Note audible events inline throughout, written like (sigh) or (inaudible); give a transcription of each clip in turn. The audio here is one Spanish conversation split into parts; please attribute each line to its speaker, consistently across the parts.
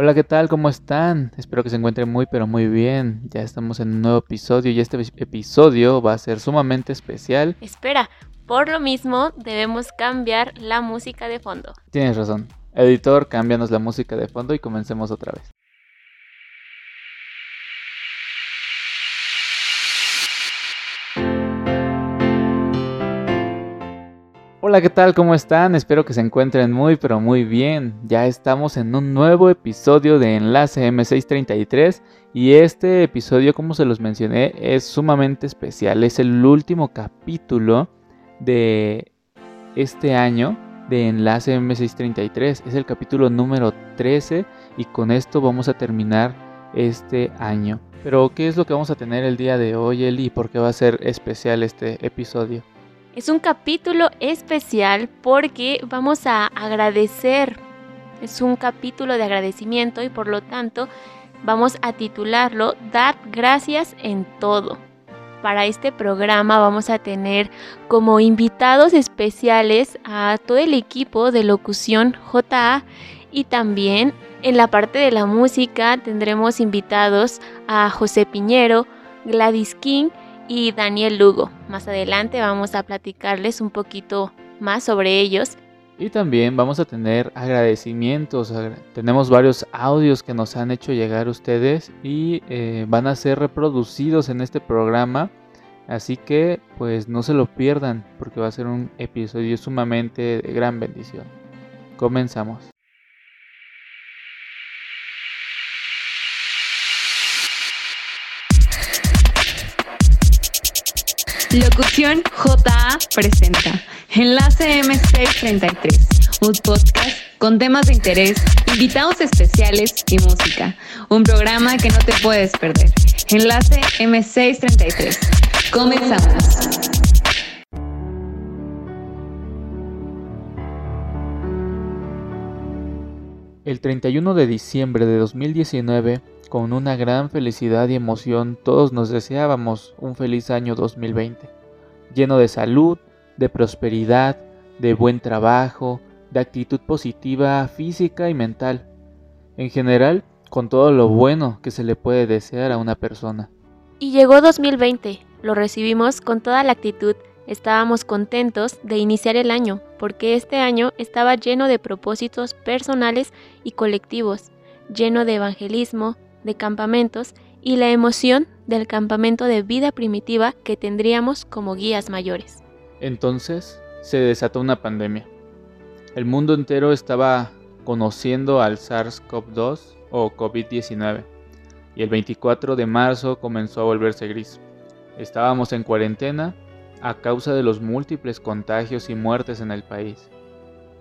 Speaker 1: Hola, ¿qué tal? ¿Cómo están? Espero que se encuentren muy pero muy bien. Ya estamos en un nuevo episodio y este episodio va a ser sumamente especial.
Speaker 2: Espera, por lo mismo debemos cambiar la música de fondo.
Speaker 1: Tienes razón. Editor, cámbianos la música de fondo y comencemos otra vez. Hola, ¿qué tal? ¿Cómo están? Espero que se encuentren muy pero muy bien. Ya estamos en un nuevo episodio de Enlace M633 y este episodio, como se los mencioné, es sumamente especial. Es el último capítulo de este año de Enlace M633. Es el capítulo número 13 y con esto vamos a terminar este año. Pero, ¿qué es lo que vamos a tener el día de hoy, Eli? ¿Por qué va a ser especial este episodio?
Speaker 2: Es un capítulo especial porque vamos a agradecer. Es un capítulo de agradecimiento y por lo tanto vamos a titularlo Dad gracias en todo. Para este programa vamos a tener como invitados especiales a todo el equipo de locución JA y también en la parte de la música tendremos invitados a José Piñero, Gladys King y Daniel Lugo. Más adelante vamos a platicarles un poquito más sobre ellos.
Speaker 1: Y también vamos a tener agradecimientos. Tenemos varios audios que nos han hecho llegar ustedes y eh, van a ser reproducidos en este programa. Así que pues no se lo pierdan porque va a ser un episodio sumamente de gran bendición. Comenzamos.
Speaker 3: Locución JA presenta Enlace M633, un podcast con temas de interés, invitados especiales y música. Un programa que no te puedes perder. Enlace M633. Comenzamos.
Speaker 1: El 31 de diciembre de 2019 con una gran felicidad y emoción todos nos deseábamos un feliz año 2020, lleno de salud, de prosperidad, de buen trabajo, de actitud positiva física y mental, en general con todo lo bueno que se le puede desear a una persona.
Speaker 2: Y llegó 2020, lo recibimos con toda la actitud, estábamos contentos de iniciar el año, porque este año estaba lleno de propósitos personales y colectivos, lleno de evangelismo, de campamentos y la emoción del campamento de vida primitiva que tendríamos como guías mayores.
Speaker 1: Entonces se desató una pandemia. El mundo entero estaba conociendo al SARS-CoV-2 o COVID-19 y el 24 de marzo comenzó a volverse gris. Estábamos en cuarentena a causa de los múltiples contagios y muertes en el país.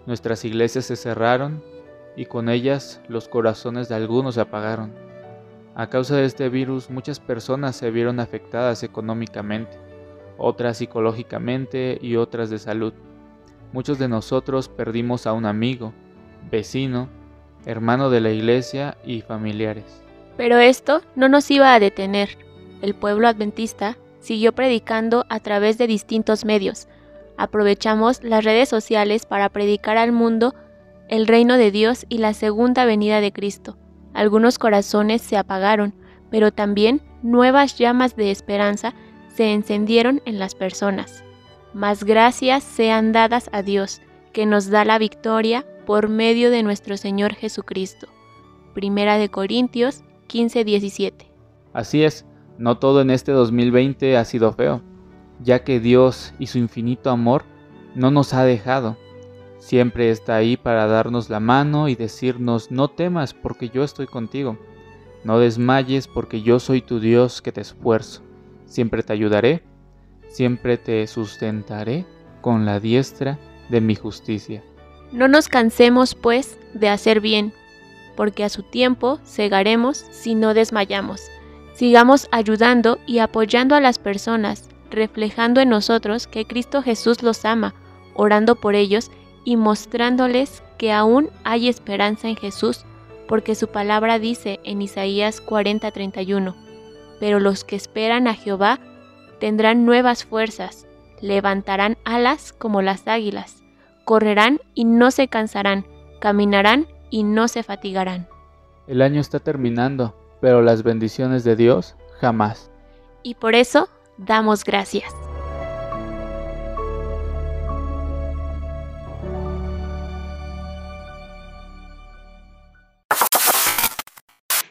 Speaker 1: Nuestras iglesias se cerraron y con ellas los corazones de algunos se apagaron. A causa de este virus muchas personas se vieron afectadas económicamente, otras psicológicamente y otras de salud. Muchos de nosotros perdimos a un amigo, vecino, hermano de la iglesia y familiares.
Speaker 2: Pero esto no nos iba a detener. El pueblo adventista siguió predicando a través de distintos medios. Aprovechamos las redes sociales para predicar al mundo el reino de Dios y la segunda venida de Cristo. Algunos corazones se apagaron, pero también nuevas llamas de esperanza se encendieron en las personas. Más gracias sean dadas a Dios, que nos da la victoria por medio de nuestro Señor Jesucristo. Primera de Corintios 15:17.
Speaker 1: Así es, no todo en este 2020 ha sido feo, ya que Dios y su infinito amor no nos ha dejado Siempre está ahí para darnos la mano y decirnos, no temas porque yo estoy contigo. No desmayes porque yo soy tu Dios que te esfuerzo. Siempre te ayudaré, siempre te sustentaré con la diestra de mi justicia.
Speaker 2: No nos cansemos, pues, de hacer bien, porque a su tiempo cegaremos si no desmayamos. Sigamos ayudando y apoyando a las personas, reflejando en nosotros que Cristo Jesús los ama, orando por ellos y mostrándoles que aún hay esperanza en Jesús, porque su palabra dice en Isaías 40:31, pero los que esperan a Jehová tendrán nuevas fuerzas, levantarán alas como las águilas, correrán y no se cansarán, caminarán y no se fatigarán.
Speaker 1: El año está terminando, pero las bendiciones de Dios jamás.
Speaker 2: Y por eso damos gracias.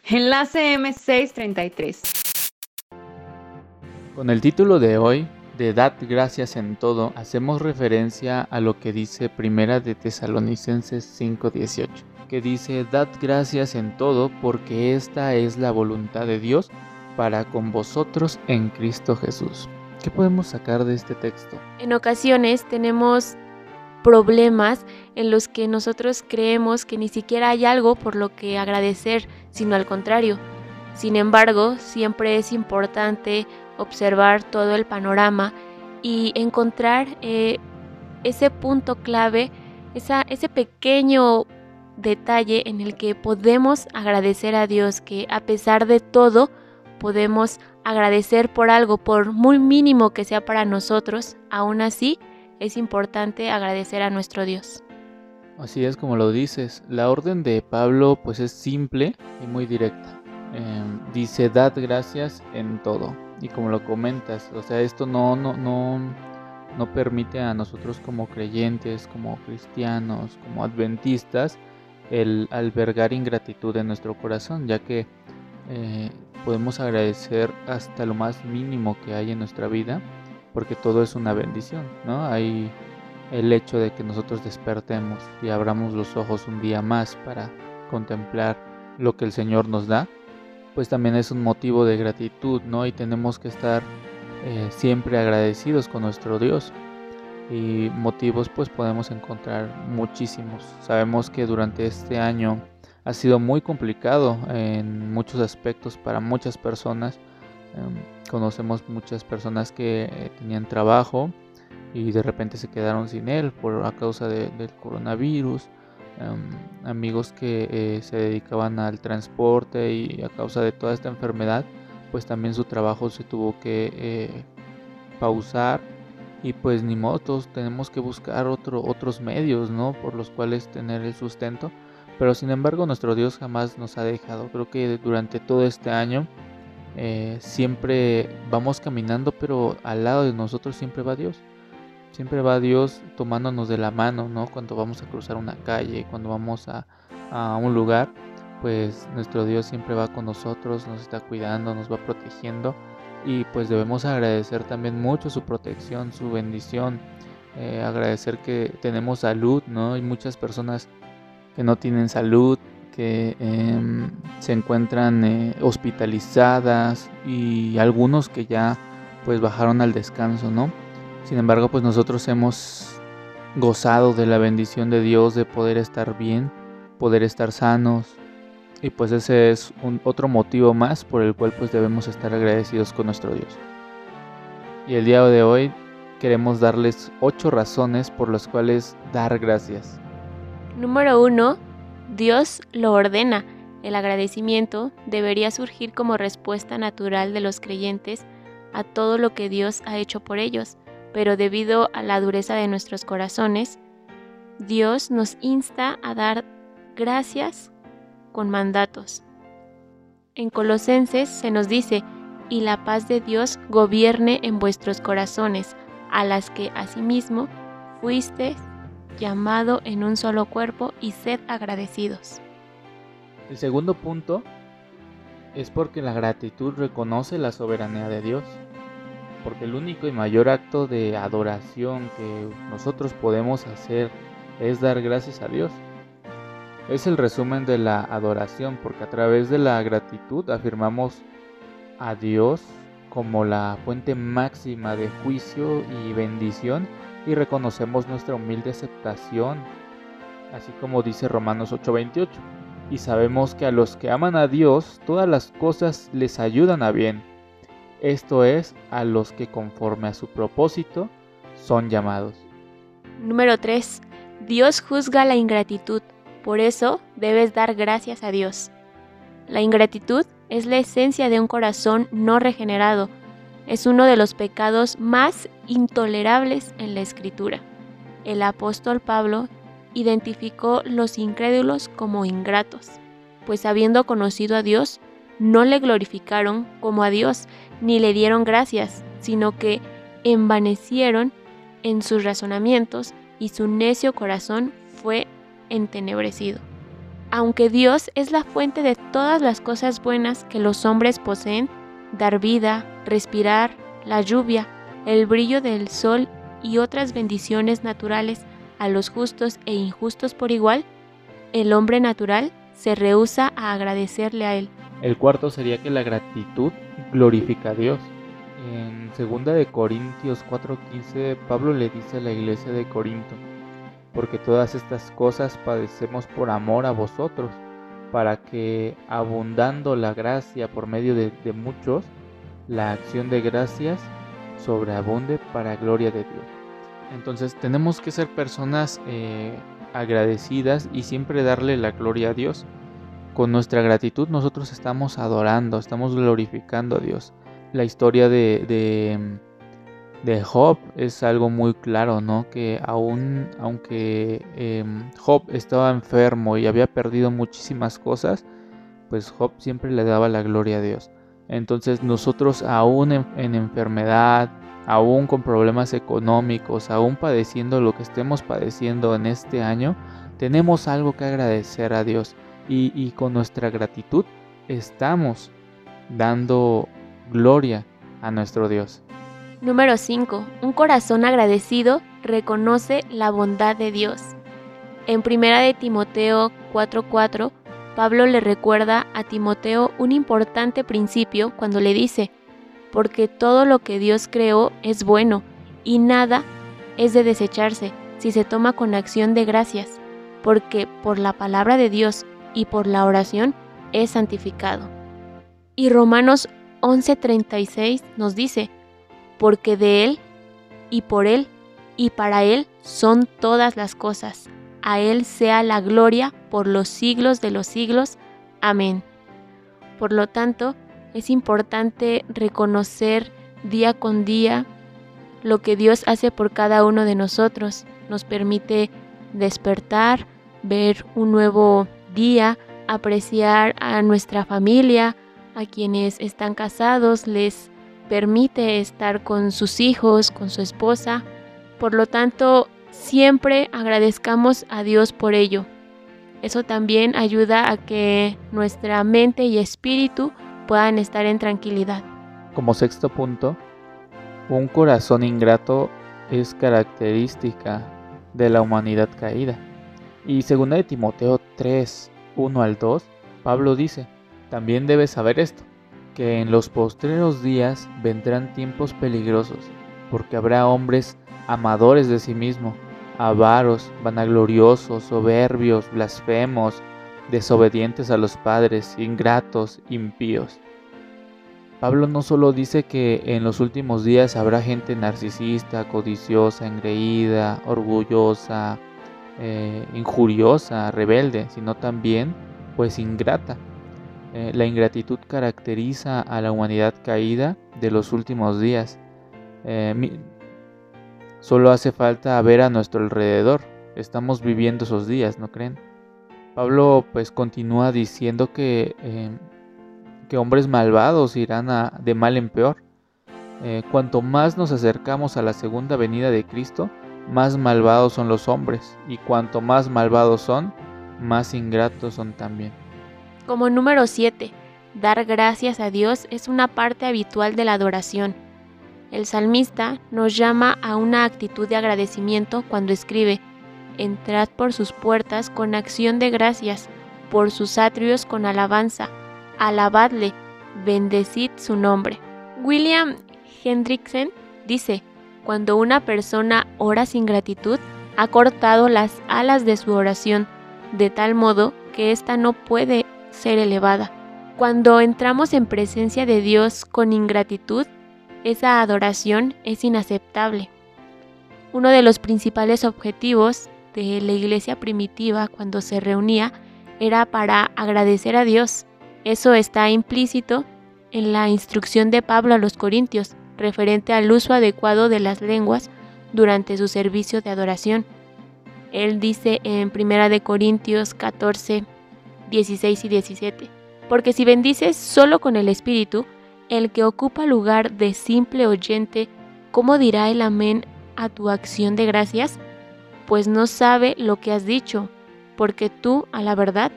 Speaker 3: Enlace M633.
Speaker 1: Con el título de hoy, de Dad gracias en todo, hacemos referencia a lo que dice Primera de Tesalonicenses 5:18, que dice, Dad gracias en todo porque esta es la voluntad de Dios para con vosotros en Cristo Jesús. ¿Qué podemos sacar de este texto?
Speaker 2: En ocasiones tenemos problemas en los que nosotros creemos que ni siquiera hay algo por lo que agradecer, sino al contrario. Sin embargo, siempre es importante observar todo el panorama y encontrar eh, ese punto clave, esa, ese pequeño detalle en el que podemos agradecer a Dios, que a pesar de todo podemos agradecer por algo, por muy mínimo que sea para nosotros, aún así es importante agradecer a nuestro Dios.
Speaker 1: Así es como lo dices. La orden de Pablo pues es simple y muy directa. Em, dice, dad gracias en todo. Y como lo comentas, o sea, esto no, no, no, no permite a nosotros como creyentes, como cristianos, como adventistas, el albergar ingratitud en nuestro corazón, ya que eh, podemos agradecer hasta lo más mínimo que hay en nuestra vida porque todo es una bendición, ¿no? Hay el hecho de que nosotros despertemos y abramos los ojos un día más para contemplar lo que el Señor nos da, pues también es un motivo de gratitud, ¿no? Y tenemos que estar eh, siempre agradecidos con nuestro Dios. Y motivos pues podemos encontrar muchísimos. Sabemos que durante este año ha sido muy complicado en muchos aspectos para muchas personas Em, conocemos muchas personas que eh, tenían trabajo y de repente se quedaron sin él por a causa del coronavirus. Em, amigos que eh, se dedicaban al transporte y a causa de toda esta enfermedad, pues también su trabajo se tuvo que eh, pausar y pues ni modo, todos tenemos que buscar otro, otros medios, ¿no? Por los cuales tener el sustento. Pero sin embargo nuestro Dios jamás nos ha dejado. Creo que durante todo este año eh, siempre vamos caminando, pero al lado de nosotros siempre va Dios. Siempre va Dios tomándonos de la mano, ¿no? Cuando vamos a cruzar una calle, cuando vamos a, a un lugar, pues nuestro Dios siempre va con nosotros, nos está cuidando, nos va protegiendo y pues debemos agradecer también mucho su protección, su bendición, eh, agradecer que tenemos salud, ¿no? Hay muchas personas que no tienen salud, que em, se encuentran eh, hospitalizadas y algunos que ya pues bajaron al descanso, ¿no? Sin embargo, pues nosotros hemos gozado de la bendición de Dios de poder estar bien, poder estar sanos y pues ese es un otro motivo más por el cual pues debemos estar agradecidos con nuestro Dios. Y el día de hoy queremos darles ocho razones por las cuales dar gracias.
Speaker 2: Número uno, Dios lo ordena. El agradecimiento debería surgir como respuesta natural de los creyentes a todo lo que Dios ha hecho por ellos, pero debido a la dureza de nuestros corazones, Dios nos insta a dar gracias con mandatos. En Colosenses se nos dice, y la paz de Dios gobierne en vuestros corazones, a las que asimismo fuisteis llamado en un solo cuerpo y sed agradecidos.
Speaker 1: El segundo punto es porque la gratitud reconoce la soberanía de Dios. Porque el único y mayor acto de adoración que nosotros podemos hacer es dar gracias a Dios. Es el resumen de la adoración porque a través de la gratitud afirmamos a Dios como la fuente máxima de juicio y bendición y reconocemos nuestra humilde aceptación, así como dice Romanos 8:28. Y sabemos que a los que aman a Dios, todas las cosas les ayudan a bien. Esto es, a los que conforme a su propósito son llamados.
Speaker 2: Número 3. Dios juzga la ingratitud, por eso debes dar gracias a Dios. La ingratitud es la esencia de un corazón no regenerado, es uno de los pecados más intolerables en la escritura. El apóstol Pablo identificó los incrédulos como ingratos. pues habiendo conocido a Dios, no le glorificaron como a Dios, ni le dieron gracias, sino que envanecieron en sus razonamientos y su necio corazón fue entenebrecido. Aunque Dios es la fuente de todas las cosas buenas que los hombres poseen, dar vida, respirar, la lluvia, el brillo del sol y otras bendiciones naturales a los justos e injustos por igual, el hombre natural se rehúsa a agradecerle a él.
Speaker 1: El cuarto sería que la gratitud glorifica a Dios. En 2 de Corintios 4:15 Pablo le dice a la iglesia de Corinto, porque todas estas cosas padecemos por amor a vosotros, para que abundando la gracia por medio de, muchos, la acción de gracias sobreabunde para gloria de Dios. Entonces tenemos que ser personas eh, agradecidas y siempre darle la gloria a Dios. Con nuestra gratitud nosotros estamos adorando, estamos glorificando a Dios. La historia de, de, Job es algo muy claro, ¿no? Que aún, aunque em, Job estaba enfermo y había perdido muchísimas cosas, pues Job siempre le daba la gloria a Dios. Entonces nosotros aún en enfermedad, aún con problemas económicos, aún padeciendo lo que estemos padeciendo en este año, tenemos algo que agradecer a Dios y, con nuestra gratitud estamos dando gloria a nuestro Dios.
Speaker 2: Número 5. Un corazón agradecido reconoce la bondad de Dios. En primera de Timoteo 4:4, Pablo le recuerda a Timoteo un importante principio cuando le dice, porque todo lo que Dios creó es bueno y nada es de desecharse si se toma con acción de gracias, porque por la palabra de Dios y por la oración es santificado. Y Romanos 11:36 nos dice, porque de Él y por Él y para Él son todas las cosas. A Él sea la gloria por los siglos de los siglos. Amén. Por lo tanto, es importante reconocer día con día lo que Dios hace por cada uno de nosotros. Nos permite despertar, ver un nuevo día, apreciar a nuestra familia, a quienes están casados, les permite estar con sus hijos, con su esposa. Por lo tanto, siempre agradezcamos a Dios por ello. Eso también ayuda a que nuestra mente y espíritu puedan estar en tranquilidad.
Speaker 1: Como sexto punto, un corazón ingrato es característica de la humanidad caída. Y según de Timoteo 3, 1 al 2, Pablo dice, también debes saber esto, que en los postreros días vendrán tiempos peligrosos, porque habrá hombres amadores de sí mismos, avaros, vanagloriosos, soberbios, blasfemos, desobedientes a los padres, ingratos, impíos. Pablo no solo dice que en los últimos días habrá gente narcisista, codiciosa, engreída, orgullosa, eh, injuriosa, rebelde, sino también pues ingrata. Eh, la ingratitud caracteriza a la humanidad caída de los últimos días. Eh, solo hace falta ver a nuestro alrededor. Estamos viviendo esos días, ¿no creen? Pablo pues continúa diciendo que, que hombres malvados irán a, de mal en peor. cuanto más nos acercamos a la segunda venida de Cristo, más malvados son los hombres, y cuanto más malvados son, más ingratos son también.
Speaker 2: Como número 7, dar gracias a Dios es una parte habitual de la adoración. El salmista nos llama a una actitud de agradecimiento cuando escribe, Entrad por sus puertas con acción de gracias, por sus atrios con alabanza, alabadle, bendecid su nombre. William Hendrickson dice, cuando una persona ora sin gratitud, ha cortado las alas de su oración, de tal modo que ésta no puede ser elevada. Cuando entramos en presencia de Dios con ingratitud, esa adoración es inaceptable. Uno de los principales objetivos de la iglesia primitiva cuando se reunía era para agradecer a Dios. Eso está implícito en la instrucción de Pablo a los Corintios referente al uso adecuado de las lenguas durante su servicio de adoración. Él dice en 1 Corintios 14, 16 y 17. Porque si bendices solo con el Espíritu, el que ocupa lugar de simple oyente, ¿cómo dirá el amén a tu acción de gracias? Pues no sabe lo que has dicho, porque tú, a la verdad,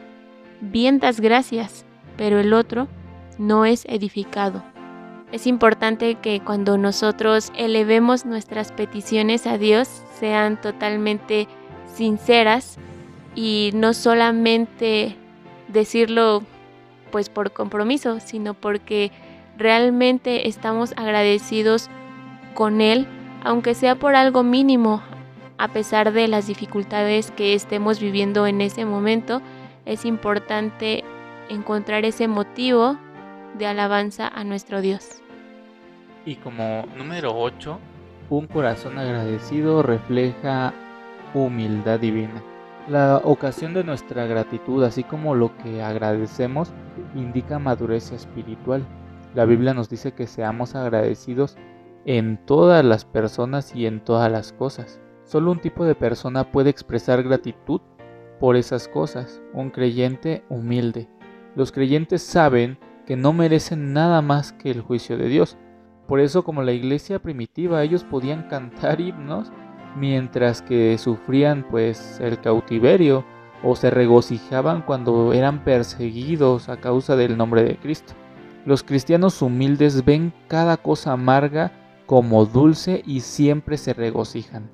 Speaker 2: bien das gracias, pero el otro no es edificado. Es importante que cuando nosotros elevemos nuestras peticiones a Dios sean totalmente sinceras y no solamente decirlo pues por compromiso, sino porque realmente estamos agradecidos con Él, aunque sea por algo mínimo, a pesar de las dificultades que estemos viviendo en ese momento, es importante encontrar ese motivo de alabanza a nuestro Dios.
Speaker 1: Y como número 8, un corazón agradecido refleja humildad divina. La ocasión de nuestra gratitud, así como lo que agradecemos, indica madurez espiritual. La Biblia nos dice que seamos agradecidos en todas las personas y en todas las cosas. Solo un tipo de persona puede expresar gratitud por esas cosas, un creyente humilde. Los creyentes saben que no merecen nada más que el juicio de Dios. Por eso como la iglesia primitiva ellos podían cantar himnos mientras que sufrían pues el cautiverio o se regocijaban cuando eran perseguidos a causa del nombre de Cristo. Los cristianos humildes ven cada cosa amarga como dulce y siempre se regocijan.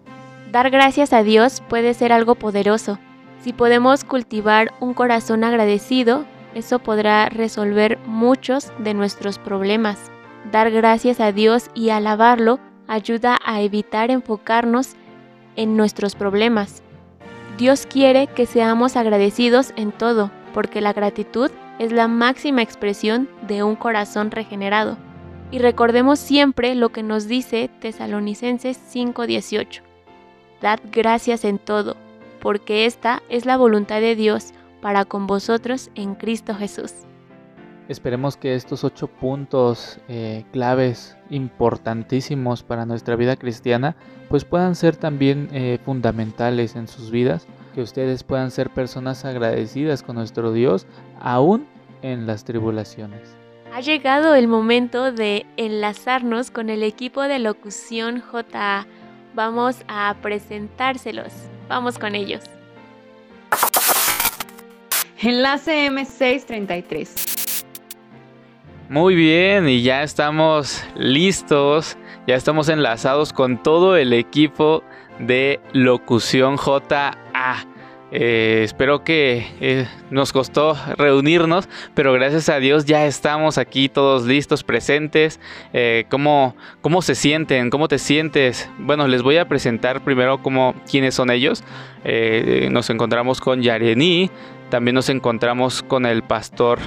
Speaker 2: Dar gracias a Dios puede ser algo poderoso. Si podemos cultivar un corazón agradecido, eso podrá resolver muchos de nuestros problemas. Dar gracias a Dios y alabarlo ayuda a evitar enfocarnos en nuestros problemas. Dios quiere que seamos agradecidos en todo, porque la gratitud es la máxima expresión de un corazón regenerado. Y recordemos siempre lo que nos dice Tesalonicenses 5:18. Dad gracias en todo, porque esta es la voluntad de Dios para con vosotros en Cristo Jesús.
Speaker 1: Esperemos que estos ocho puntos eh, claves importantísimos para nuestra vida cristiana pues puedan ser también eh, fundamentales en sus vidas, que ustedes puedan ser personas agradecidas con nuestro Dios aún en las tribulaciones.
Speaker 2: Ha llegado el momento de enlazarnos con el equipo de locución JA. Vamos a presentárselos. Vamos con ellos.
Speaker 3: Enlace M633
Speaker 1: muy bien, y ya estamos listos, ya estamos enlazados con todo el equipo de Locución JA. Eh, espero que eh, nos costó reunirnos, pero gracias a Dios ya estamos aquí todos listos, presentes. Eh, ¿cómo, ¿cómo, se sienten? ¿Cómo te sientes? Bueno, les voy a presentar primero quiénes son ellos. nos encontramos con Yareni, también nos encontramos con el pastor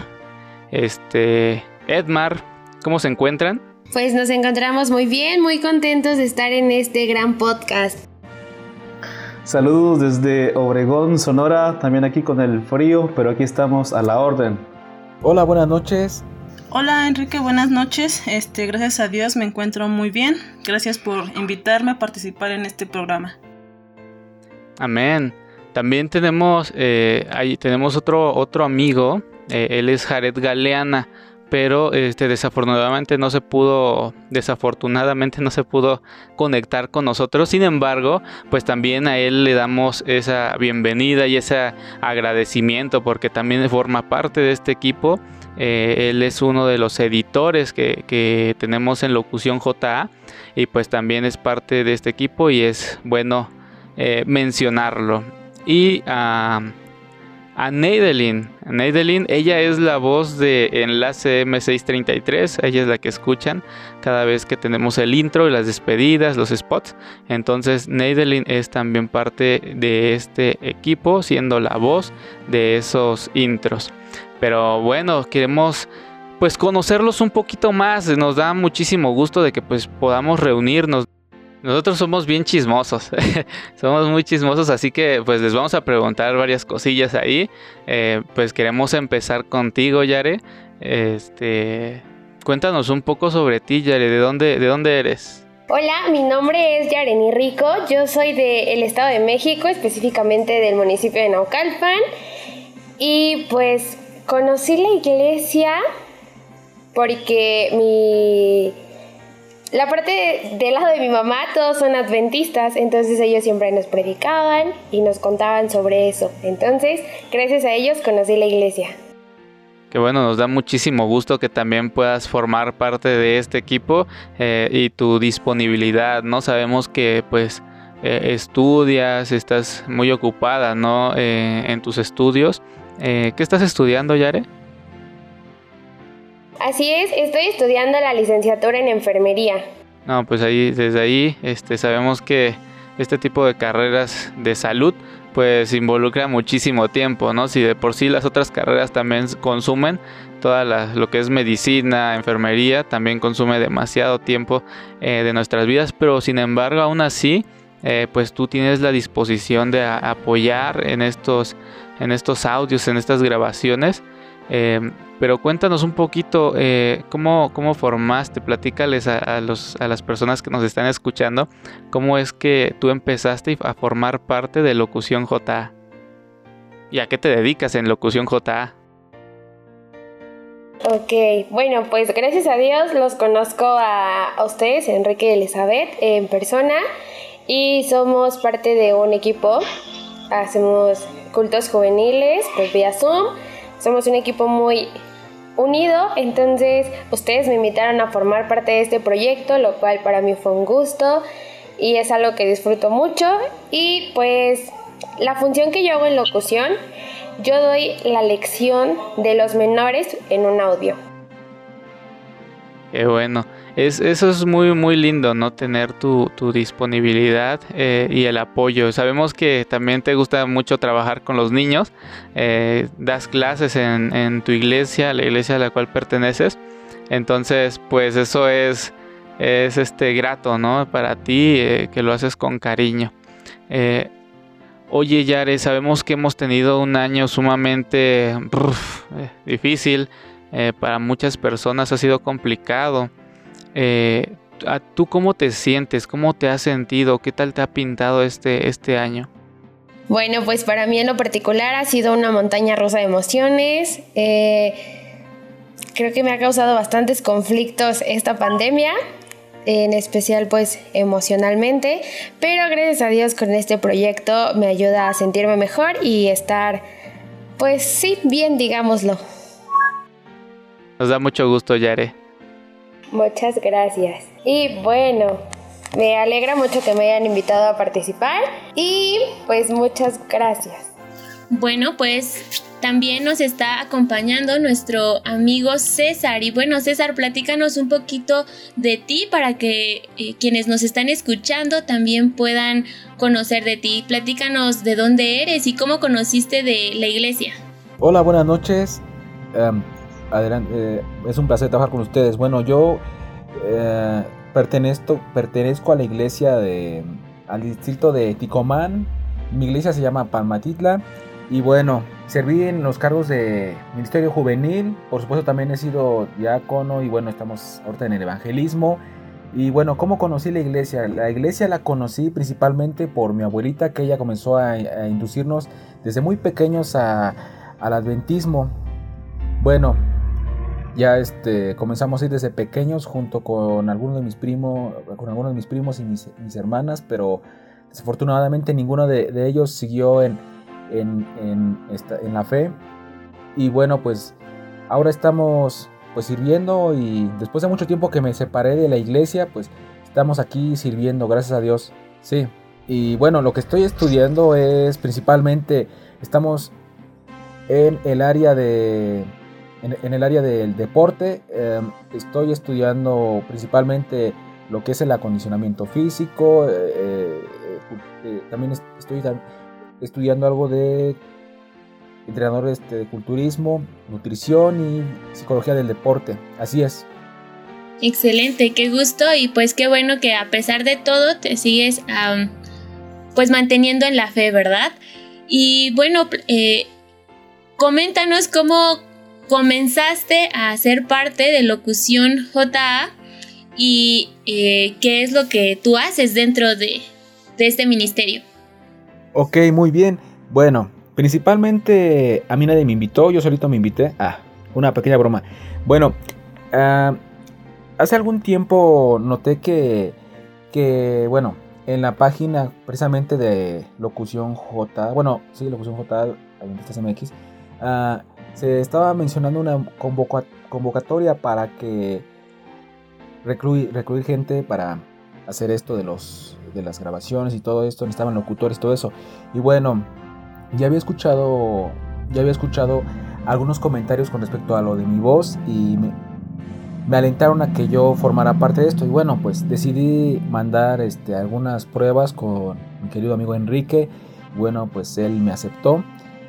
Speaker 1: este, Edmar, ¿cómo se encuentran?
Speaker 4: Pues nos encontramos muy bien, muy contentos de estar en este gran podcast.
Speaker 5: Saludos desde Obregón, Sonora, también aquí con el frío, pero aquí estamos a la orden.
Speaker 6: Hola, buenas noches.
Speaker 7: Hola Enrique, buenas noches. Este, gracias a Dios me encuentro muy bien. Gracias por invitarme a participar en este programa.
Speaker 1: Amén. También tenemos, eh, ahí tenemos otro, otro amigo, eh, él es Jared Galeana pero este desafortunadamente no se pudo desafortunadamente no se pudo conectar con nosotros. Sin embargo pues también a él le damos esa bienvenida y ese agradecimiento porque también forma parte de este equipo. Eh, él es uno de los editores que, tenemos en locución JA y pues también es parte de este equipo y es bueno eh, mencionarlo. Y a a Neidelin. Neidelin, ella es la voz de Enlace M633, ella es la que escuchan cada vez que tenemos el intro y las despedidas, los spots. Entonces Neidelin es también parte de este equipo, siendo la voz de esos intros. Pero bueno, queremos pues conocerlos un poquito más, nos da muchísimo gusto de que pues podamos reunirnos. Nosotros somos bien chismosos, (laughs) somos muy chismosos, así que pues les vamos a preguntar varias cosillas ahí. Eh, pues queremos empezar contigo, Yare. Este, cuéntanos un poco sobre ti, Yare, ¿de dónde, de dónde eres?
Speaker 4: Hola, mi nombre es Yareni Rico, yo soy del Estado de México, específicamente del municipio de Naucalpan. Y pues conocí la iglesia porque mi la parte del lado de mi mamá todos son adventistas, entonces ellos siempre nos predicaban y nos contaban sobre eso. Entonces, gracias a ellos conocí la iglesia.
Speaker 1: Que bueno, nos da muchísimo gusto que también puedas formar parte de este equipo eh, y tu disponibilidad, ¿no? Sabemos que pues eh, estudias, estás muy ocupada, ¿no? Eh, en tus estudios. ¿Qué estás estudiando, Yare?
Speaker 4: Así es, estoy estudiando la licenciatura en enfermería.
Speaker 1: No, pues ahí, desde ahí, este, sabemos que este tipo de carreras de salud, pues involucra muchísimo tiempo, ¿no? Si de por sí las otras carreras también consumen, toda lo que es medicina, enfermería, también consume demasiado tiempo eh, de nuestras vidas, pero sin embargo, aún así, eh, pues tú tienes la disposición de apoyar en estos, en estos audios, en estas grabaciones. Eh, pero cuéntanos un poquito eh, ¿cómo, cómo, formaste, platícales a, los, a las personas que nos están escuchando, cómo es que tú empezaste a formar parte de Locución JA. ¿Y a qué te dedicas en Locución JA?
Speaker 4: Ok, bueno, pues gracias a Dios los conozco a, ustedes, Enrique y Elizabeth, en persona y somos parte de un equipo. Hacemos cultos juveniles pues vía Zoom. Somos un equipo muy unido, entonces ustedes me invitaron a formar parte de este proyecto, lo cual para mí fue un gusto y es algo que disfruto mucho y pues la función que yo hago en locución, yo doy la lección de los menores en un audio.
Speaker 1: Qué bueno. Es, eso es muy, muy lindo, ¿no? Tener tu, disponibilidad eh, y el apoyo. Sabemos que también te gusta mucho trabajar con los niños. Eh, das clases en, tu iglesia, la iglesia a la cual perteneces. Entonces, pues eso es, es este, grato, ¿no? Para ti, eh, que lo haces con cariño. Oye, Yare, sabemos que hemos tenido un año sumamente difícil. para muchas personas ha sido complicado. Eh, ¿Tú cómo te sientes? ¿Cómo te has sentido? ¿Qué tal te ha pintado este, este año?
Speaker 4: Bueno, pues para mí en lo particular ha sido una montaña rusa de emociones. Eh, creo que me ha causado bastantes conflictos esta pandemia, en especial pues emocionalmente, pero gracias a Dios con este proyecto me ayuda a sentirme mejor y estar pues sí, bien digámoslo.
Speaker 1: Nos da mucho gusto, Yare.
Speaker 4: Muchas gracias. Y bueno, me alegra mucho que me hayan invitado a participar y pues muchas gracias.
Speaker 2: Bueno, pues también nos está acompañando nuestro amigo César. Y bueno, César, platícanos un poquito de ti para que eh, quienes nos están escuchando también puedan conocer de ti. Platícanos de dónde eres y cómo conociste de la iglesia.
Speaker 6: Hola, buenas noches. Em, adelante, eh, es un placer trabajar con ustedes. Bueno, yo eh, pertenezco, pertenezco a la iglesia de, al distrito de Ticomán. Mi iglesia se llama Palmatitla. Y bueno, serví en los cargos de Ministerio Juvenil. Por supuesto, también he sido diácono y bueno, estamos ahorita en el evangelismo. Y bueno, ¿cómo conocí la iglesia? La iglesia la conocí principalmente por mi abuelita, que ella comenzó a, inducirnos desde muy pequeños al adventismo. Bueno, ya este, comenzamos a ir desde pequeños junto con algunos de mis primos, con algunos de mis primos y mis, hermanas, pero desafortunadamente ninguno de, ellos siguió en, en, la fe. Y bueno, pues ahora estamos pues sirviendo y después de mucho tiempo que me separé de la iglesia, pues estamos aquí sirviendo, gracias a Dios. Sí. Y bueno, lo que estoy estudiando es principalmente, estamos en el área de en, el área del deporte em, estoy estudiando principalmente lo que es el acondicionamiento físico, eh, eh, eh, también estoy estudiando algo de entrenador este, de culturismo, nutrición y psicología del deporte. Así es.
Speaker 2: Excelente, qué gusto y pues qué bueno que a pesar de todo te sigues pues manteniendo en la fe, ¿verdad? Y bueno, coméntanos cómo, comenzaste a ser parte de Locución JA y eh, qué es lo que tú haces dentro de, este ministerio.
Speaker 6: Ok, muy bien. Bueno, Principalmente a mí nadie me invitó, yo solito me invité. Ah, una pequeña broma. Bueno, ah, hace algún tiempo noté que, que, bueno, en la página precisamente de Locución J, bueno, sí, Locución J, MX, uh, se estaba mencionando una convocatoria para que recluir, recluir gente para hacer esto de los de las grabaciones y todo esto, necesitaban locutores, todo eso. Y bueno, ya había escuchado ya había escuchado algunos comentarios con respecto a lo de mi voz y me, me alentaron a que yo formara parte de esto y bueno, pues decidí mandar este, algunas pruebas con mi querido amigo Enrique. Bueno, pues él me aceptó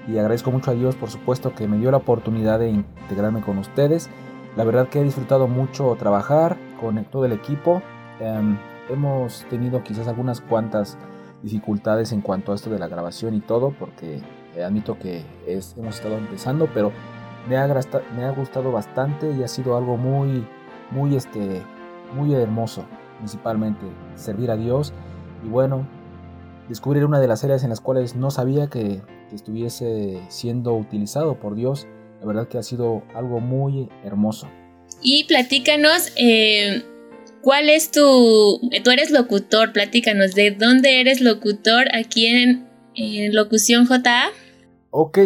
Speaker 6: y agradezco mucho a Dios, por supuesto, que me dio la oportunidad de integrarme con ustedes. La verdad que he disfrutado mucho trabajar con todo el equipo. Em, hemos tenido quizás algunas cuantas dificultades en cuanto a esto de la grabación y todo, porque admito que hemos estado empezando, pero me ha, me ha gustado bastante y ha sido algo muy, muy, este, muy hermoso, principalmente servir a Dios y bueno, descubrir una de las áreas en las cuales no sabía que, estuviese siendo utilizado por Dios. La verdad que ha sido algo muy hermoso.
Speaker 2: Y platícanos, eh, ¿cuál es tu... Tú eres locutor, platícanos, ¿de dónde eres locutor aquí en, en Locución JA?
Speaker 6: Ok,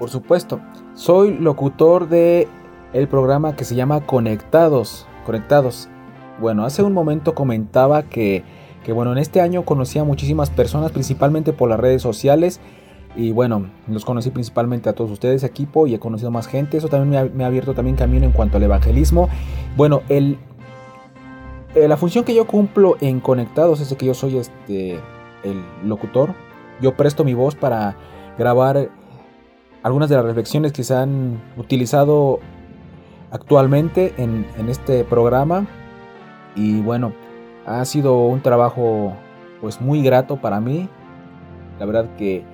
Speaker 6: por supuesto. Soy locutor de el programa que se llama Conectados. Conectados. Bueno, hace un momento comentaba que, que bueno, en este año conocí a muchísimas personas, principalmente por las redes sociales. Y bueno, los conocí principalmente a todos ustedes, equipo, y he conocido más gente. Eso también me ha, abierto también camino en cuanto al evangelismo. Bueno, el, eh, la función que yo cumplo en Conectados es que yo soy este, el locutor. Yo presto mi voz para grabar algunas de las reflexiones que se han utilizado actualmente en, este programa. Y bueno, ha sido un trabajo pues muy grato para mí. La verdad que,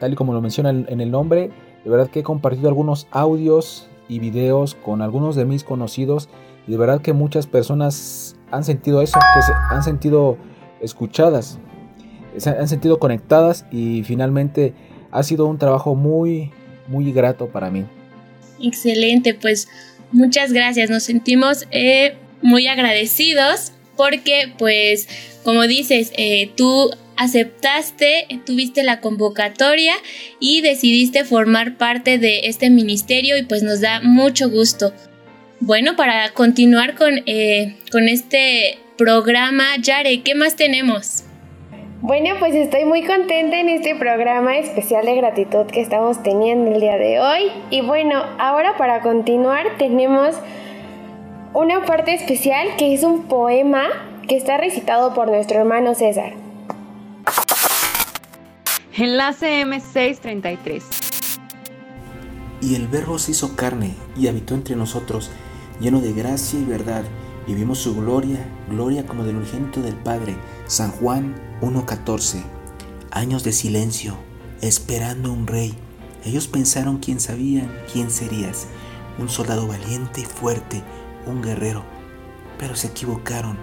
Speaker 6: tal y como lo menciona en el nombre, de verdad que he compartido algunos audios y videos con algunos de mis conocidos y de verdad que muchas personas han sentido eso, que se han sentido escuchadas, se han sentido conectadas y finalmente ha sido un trabajo muy, muy grato para mí.
Speaker 2: Excelente, pues muchas gracias. Nos sentimos eh, muy agradecidos porque, pues, como dices, eh, tú aceptaste, tuviste la convocatoria y decidiste formar parte de este ministerio y pues nos da mucho gusto. Bueno, para continuar con, eh, con este programa, Yare, ¿qué más tenemos?
Speaker 4: Bueno, pues estoy muy contenta en este programa especial de gratitud que estamos teniendo el día de hoy. Y bueno, ahora para continuar tenemos una parte especial que es un poema que está recitado por nuestro hermano César.
Speaker 3: Enlace M633.
Speaker 8: Y el Verbo se hizo carne y habitó entre nosotros, lleno de gracia y verdad y vimos su gloria, gloria como del urgente del Padre. San Juan 1.14. Años de silencio, esperando un rey. Ellos pensaron quién sabían quién serías. Un soldado valiente y fuerte, un guerrero. Pero se equivocaron.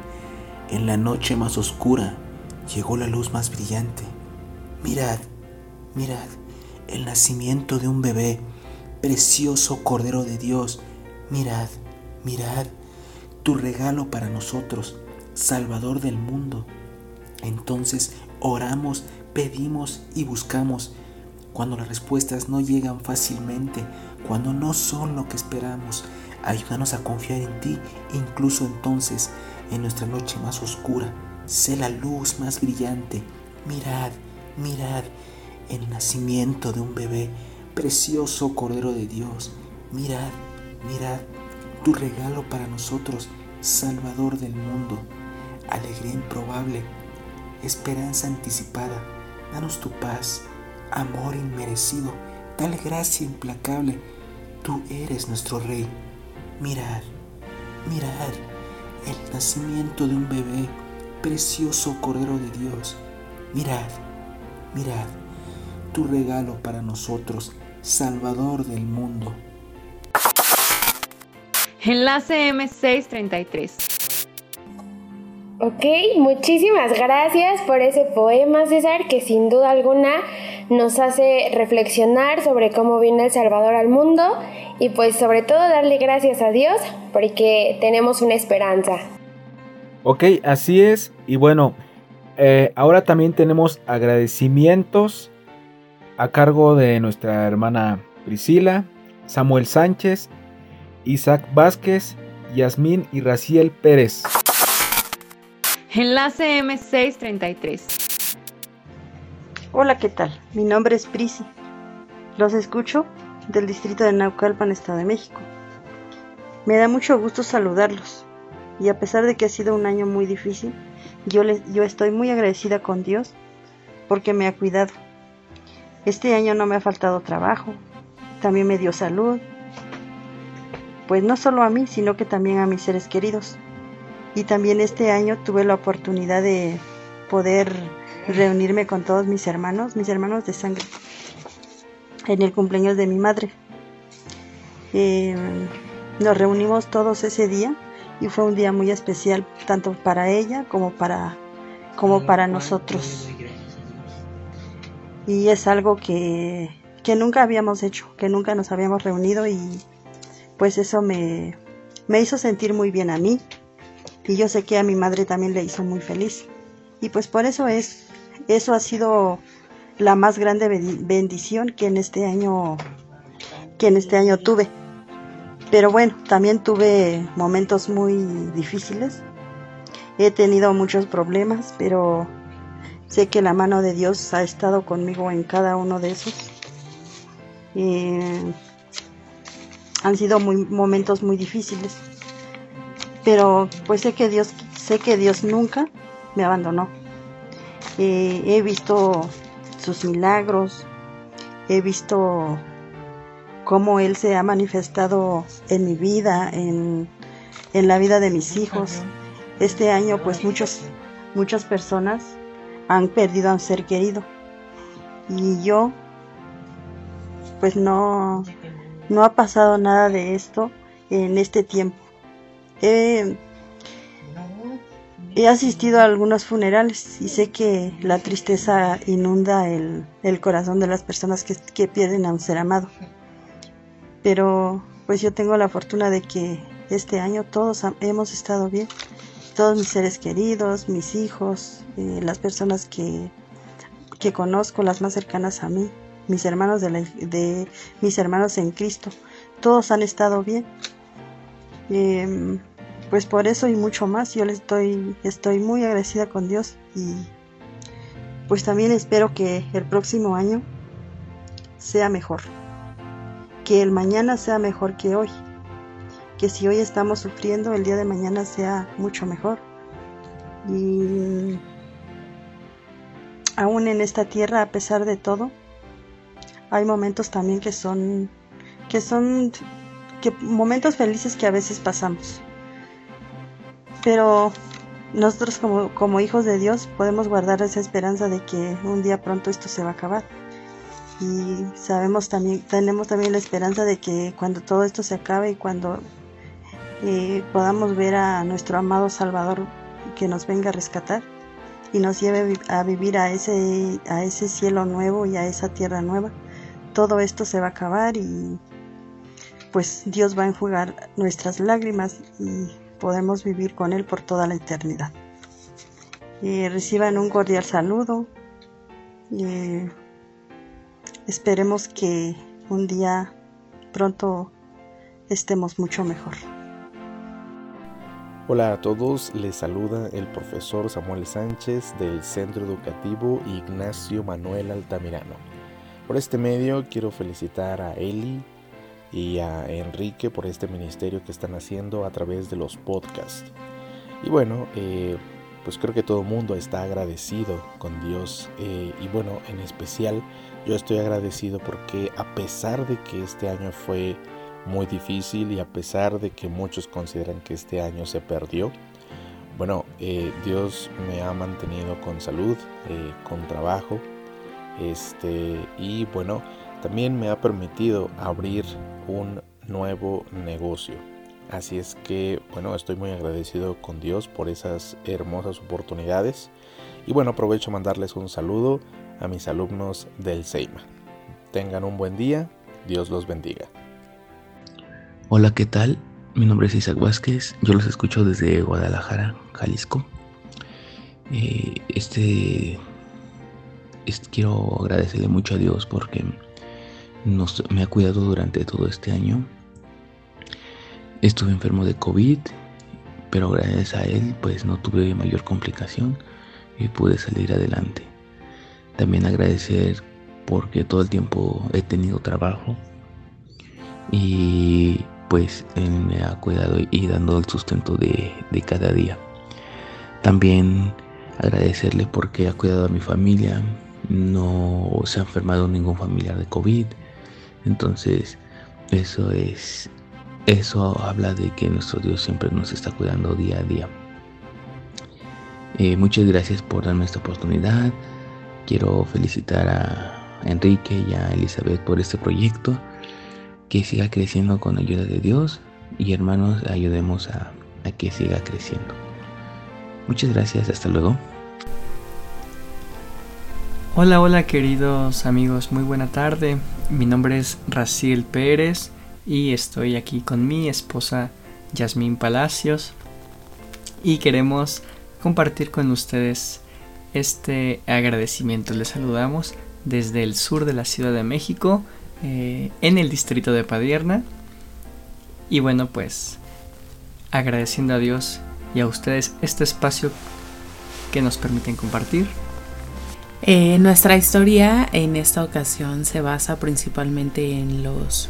Speaker 8: En la noche más oscura llegó la luz más brillante. Mirad, mirad, el nacimiento de un bebé, precioso Cordero de Dios. Mirad, mirad tu regalo para nosotros, Salvador del mundo. Entonces oramos, pedimos y buscamos. Cuando las respuestas no llegan fácilmente, cuando no son lo que esperamos, ayúdanos a confiar en ti, incluso entonces, en nuestra noche más oscura. Sé la luz más brillante. Mirad, mirad el nacimiento de un bebé, precioso Cordero de Dios. Mirad, mirad tu regalo para nosotros, Salvador del mundo, alegría improbable, esperanza anticipada, danos tu paz, amor inmerecido, tal gracia implacable, tú eres nuestro Rey. Mirad, mirad el nacimiento de un bebé, precioso Cordero de Dios. Mirad, mirad tu regalo para nosotros, Salvador del mundo.
Speaker 3: Enlace M633.
Speaker 4: Ok, muchísimas gracias por ese poema, César, que sin duda alguna nos hace reflexionar sobre cómo viene el Salvador al mundo y pues sobre todo darle gracias a Dios porque tenemos una esperanza.
Speaker 6: Ok, así es. Y bueno, eh, ahora también tenemos agradecimientos a cargo de nuestra hermana Priscila, Samuel Sánchez, Isaac Vázquez, Yasmín y Raciel Pérez.
Speaker 3: Enlace M633.
Speaker 9: Hola, ¿qué tal? Mi nombre es Prisi. Los escucho del distrito de Naucalpan, Estado de México. Me da mucho gusto saludarlos. Y a pesar de que ha sido un año muy difícil, yo, les, yo estoy muy agradecida con Dios porque me ha cuidado. Este año no me ha faltado trabajo, también me dio salud, pues no solo a mí, sino que también a mis seres queridos. Y también este año tuve la oportunidad de poder reunirme con todos mis hermanos, mis hermanos de sangre, en el cumpleaños de mi madre. Eh, nos reunimos todos ese día y fue un día muy especial tanto para ella como para como para nosotros. y es algo que, que nunca habíamos hecho que nunca nos habíamos reunido y pues eso me, me hizo sentir muy bien a mí y yo sé que a mi madre también le hizo muy feliz y pues por eso es eso ha sido la más grande bendición que en este año que en este año tuve pero bueno, también tuve momentos muy difíciles. He tenido muchos problemas, pero sé que la mano de Dios ha estado conmigo en cada uno de esos. han sido muy, momentos muy difíciles. Pero pues sé que Dios, sé que Dios nunca me abandonó. he visto sus milagros, he visto cómo Él se ha manifestado en mi vida, en, la vida de mis hijos. Este año pues muchos, muchas personas han perdido a un ser querido y yo pues no, no ha pasado nada de esto en este tiempo. He, asistido a algunos funerales y sé que la tristeza inunda el, corazón de las personas que, que pierden a un ser amado pero pues yo tengo la fortuna de que este año todos hemos estado bien, todos mis seres queridos, mis hijos, eh, las personas que, que conozco, las más cercanas a mí, mis hermanos de, de mis hermanos en Cristo, todos han estado bien. Em, pues por eso y mucho más yo le estoy, estoy muy agradecida con Dios y pues también espero que el próximo año sea mejor que el mañana sea mejor que hoy, que si hoy estamos sufriendo, el día de mañana sea mucho mejor. Y aún en esta tierra, a pesar de todo, hay momentos también que son, que son, que momentos felices que a veces pasamos. Pero nosotros como, como hijos de Dios podemos guardar esa esperanza de que un día pronto esto se va a acabar. Y sabemos también, tenemos también la esperanza de que cuando todo esto se acabe y cuando eh, podamos ver a nuestro amado Salvador que nos venga a rescatar y nos lleve a vivir a ese, a ese cielo nuevo y a esa tierra nueva, todo esto se va a acabar y pues Dios va a enjugar nuestras lágrimas y podemos vivir con Él por toda la eternidad. Eh, reciban un cordial saludo. Eh, Esperemos que un día pronto estemos mucho mejor.
Speaker 10: Hola a todos, les saluda el profesor Samuel Sánchez del Centro Educativo Ignacio Manuel Altamirano. Por este medio quiero felicitar a Eli y a Enrique por este ministerio que están haciendo a través de los podcasts. Y bueno, eh, pues creo que todo el mundo está agradecido con Dios eh, y bueno, en especial yo estoy agradecido porque a pesar de que este año fue muy difícil y a pesar de que muchos consideran que este año se perdió, bueno, eh, Dios me ha mantenido con salud, eh, con trabajo, este, y bueno, también me ha permitido abrir un nuevo negocio. Así es que, bueno, estoy muy agradecido con Dios por esas hermosas oportunidades. Y bueno, aprovecho a mandarles un saludo a mis alumnos del SEIMA. Tengan un buen día, Dios los bendiga.
Speaker 11: Hola, ¿qué tal? Mi nombre es Isaac Vázquez, yo los escucho desde Guadalajara, Jalisco. Eh, este, quiero agradecerle mucho a Dios porque me ha cuidado durante todo este año. Estuve enfermo de COVID, pero gracias a él pues no tuve mayor complicación y pude salir adelante. También agradecer porque todo el tiempo he tenido trabajo y pues él me ha cuidado y dando el sustento de, de cada día. También agradecerle porque ha cuidado a mi familia, no se ha enfermado ningún familiar de COVID, entonces eso es eso habla de que nuestro Dios siempre nos está cuidando día a día. Eh, muchas gracias por darme esta oportunidad. Quiero felicitar a Enrique y a Elizabeth por este proyecto. Que siga creciendo con ayuda de Dios y hermanos ayudemos a, a que siga creciendo. Muchas gracias, hasta luego.
Speaker 12: Hola, hola queridos amigos, muy buena tarde. Mi nombre es Raciel Pérez y estoy aquí con mi esposa Yasmín Palacios y queremos compartir con ustedes este agradecimiento. Les saludamos desde el sur de la Ciudad de México, eh, en el distrito de Padierna. Y bueno, pues agradeciendo a Dios y a ustedes este espacio que nos permiten compartir.
Speaker 13: Eh, nuestra historia en esta ocasión se basa principalmente en los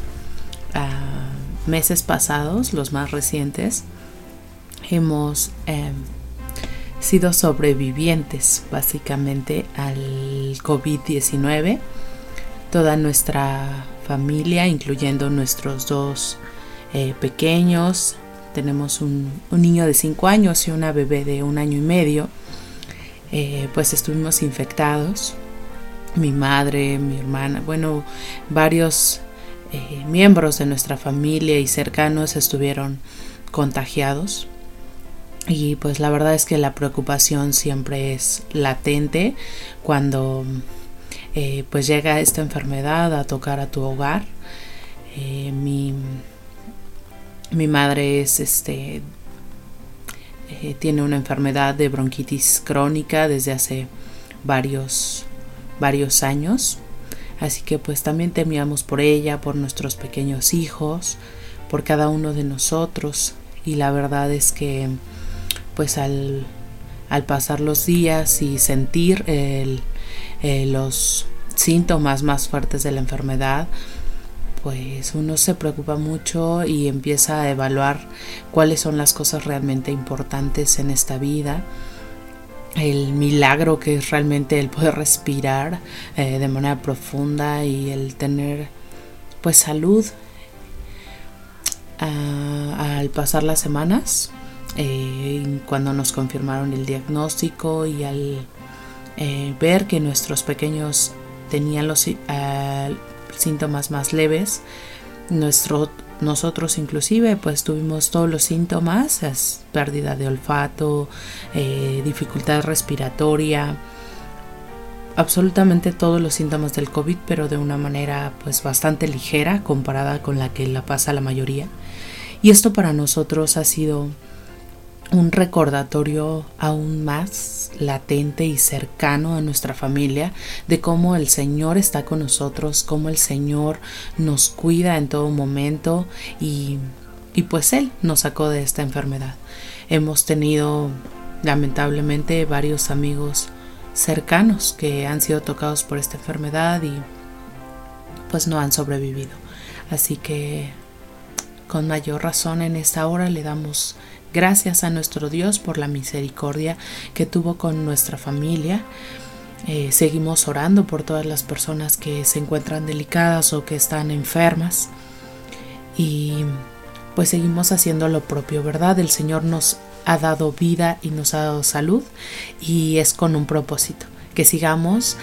Speaker 13: meses pasados, los más recientes, hemos em, sido sobrevivientes básicamente al COVID-19. Toda nuestra familia, incluyendo nuestros dos eh, pequeños, tenemos un, niño de 5 años y una bebé de un año y medio, eh, pues estuvimos infectados. Mi madre, mi hermana, bueno, varios eh, miembros de nuestra familia y cercanos estuvieron contagiados. Y pues la verdad es que la preocupación siempre es latente cuando eh, pues llega esta enfermedad a tocar a tu hogar. Mi, mi, madre es este tiene una enfermedad de bronquitis crónica desde hace varios varios años Así que pues también temíamos por ella, por nuestros pequeños hijos, por cada uno de nosotros. Y la verdad es que pues al, pasar los días y sentir eh, los síntomas más fuertes de la enfermedad, pues uno se preocupa mucho y empieza a evaluar cuáles son las cosas realmente importantes en esta vida el milagro que es realmente el poder respirar eh, de manera profunda y el tener pues salud ah, al pasar las semanas eh, cuando nos confirmaron el diagnóstico y al eh, ver que nuestros pequeños tenían los ah, síntomas más leves nuestro nosotros inclusive pues tuvimos todos los síntomas, es pérdida de olfato, eh, dificultad respiratoria, absolutamente todos los síntomas del COVID, pero de una manera pues bastante ligera comparada con la que la pasa la mayoría. Y esto para nosotros ha sido un recordatorio aún más latente y cercano a nuestra familia de cómo el Señor está con nosotros, cómo el Señor nos cuida en todo momento y, y pues Él nos sacó de esta enfermedad. Hemos tenido lamentablemente varios amigos cercanos que han sido tocados por esta enfermedad y pues no han sobrevivido. Así que con mayor razón en esta hora le damos Gracias a nuestro Dios por la misericordia que tuvo con nuestra familia. Eh, seguimos orando por todas las personas que se encuentran delicadas o que están enfermas. Y pues seguimos haciendo lo propio, ¿verdad? El Señor nos ha dado vida y nos ha dado salud y es con un propósito que sigamos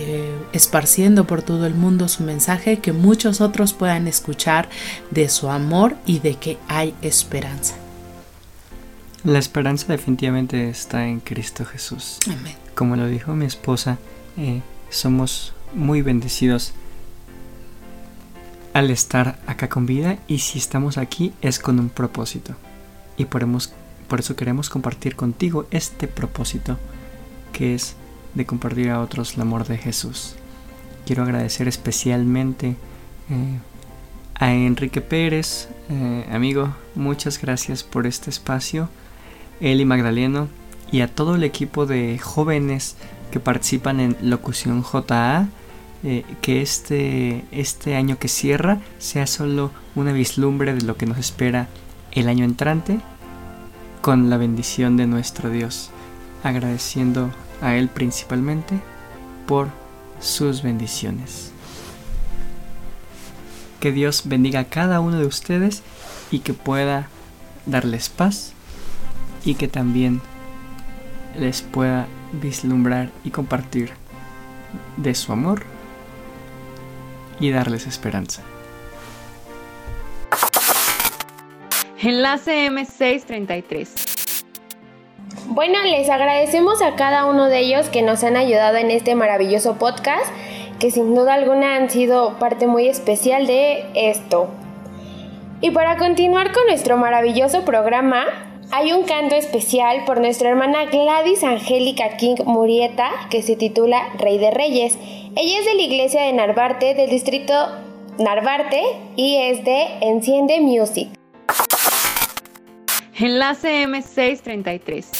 Speaker 13: eh, esparciendo por todo el mundo su mensaje, que muchos otros puedan escuchar de su amor y de que hay esperanza.
Speaker 12: La esperanza definitivamente está en Cristo Jesús. Como lo dijo mi esposa, eh, somos muy bendecidos al estar acá con vida y si estamos aquí es con un propósito. Y por, eso queremos compartir contigo este propósito que es de compartir a otros el amor de Jesús. Quiero agradecer especialmente eh, a Enrique Pérez, eh, amigo, muchas gracias por este espacio, y Magdaleno, y a todo el equipo de jóvenes que participan en Locución JA eh, que este, este año que cierra sea solo una vislumbre de lo que nos espera el año entrante con la bendición de nuestro Dios, agradeciendo a Él principalmente por sus bendiciones. Que Dios bendiga a cada uno de ustedes y que pueda darles paz y que también les pueda vislumbrar y compartir de su amor y darles esperanza.
Speaker 3: Enlace M633.
Speaker 4: Bueno, les agradecemos a cada uno de ellos que nos han ayudado en este maravilloso podcast, que sin duda alguna han sido parte muy especial de esto. Y para continuar con nuestro maravilloso programa, hay un canto especial por nuestra hermana Gladys Angélica King Murieta que se titula Rey de Reyes. Ella es de la iglesia de Narvarte, del distrito Narvarte, y es de Enciende Music.
Speaker 3: Enlace M633.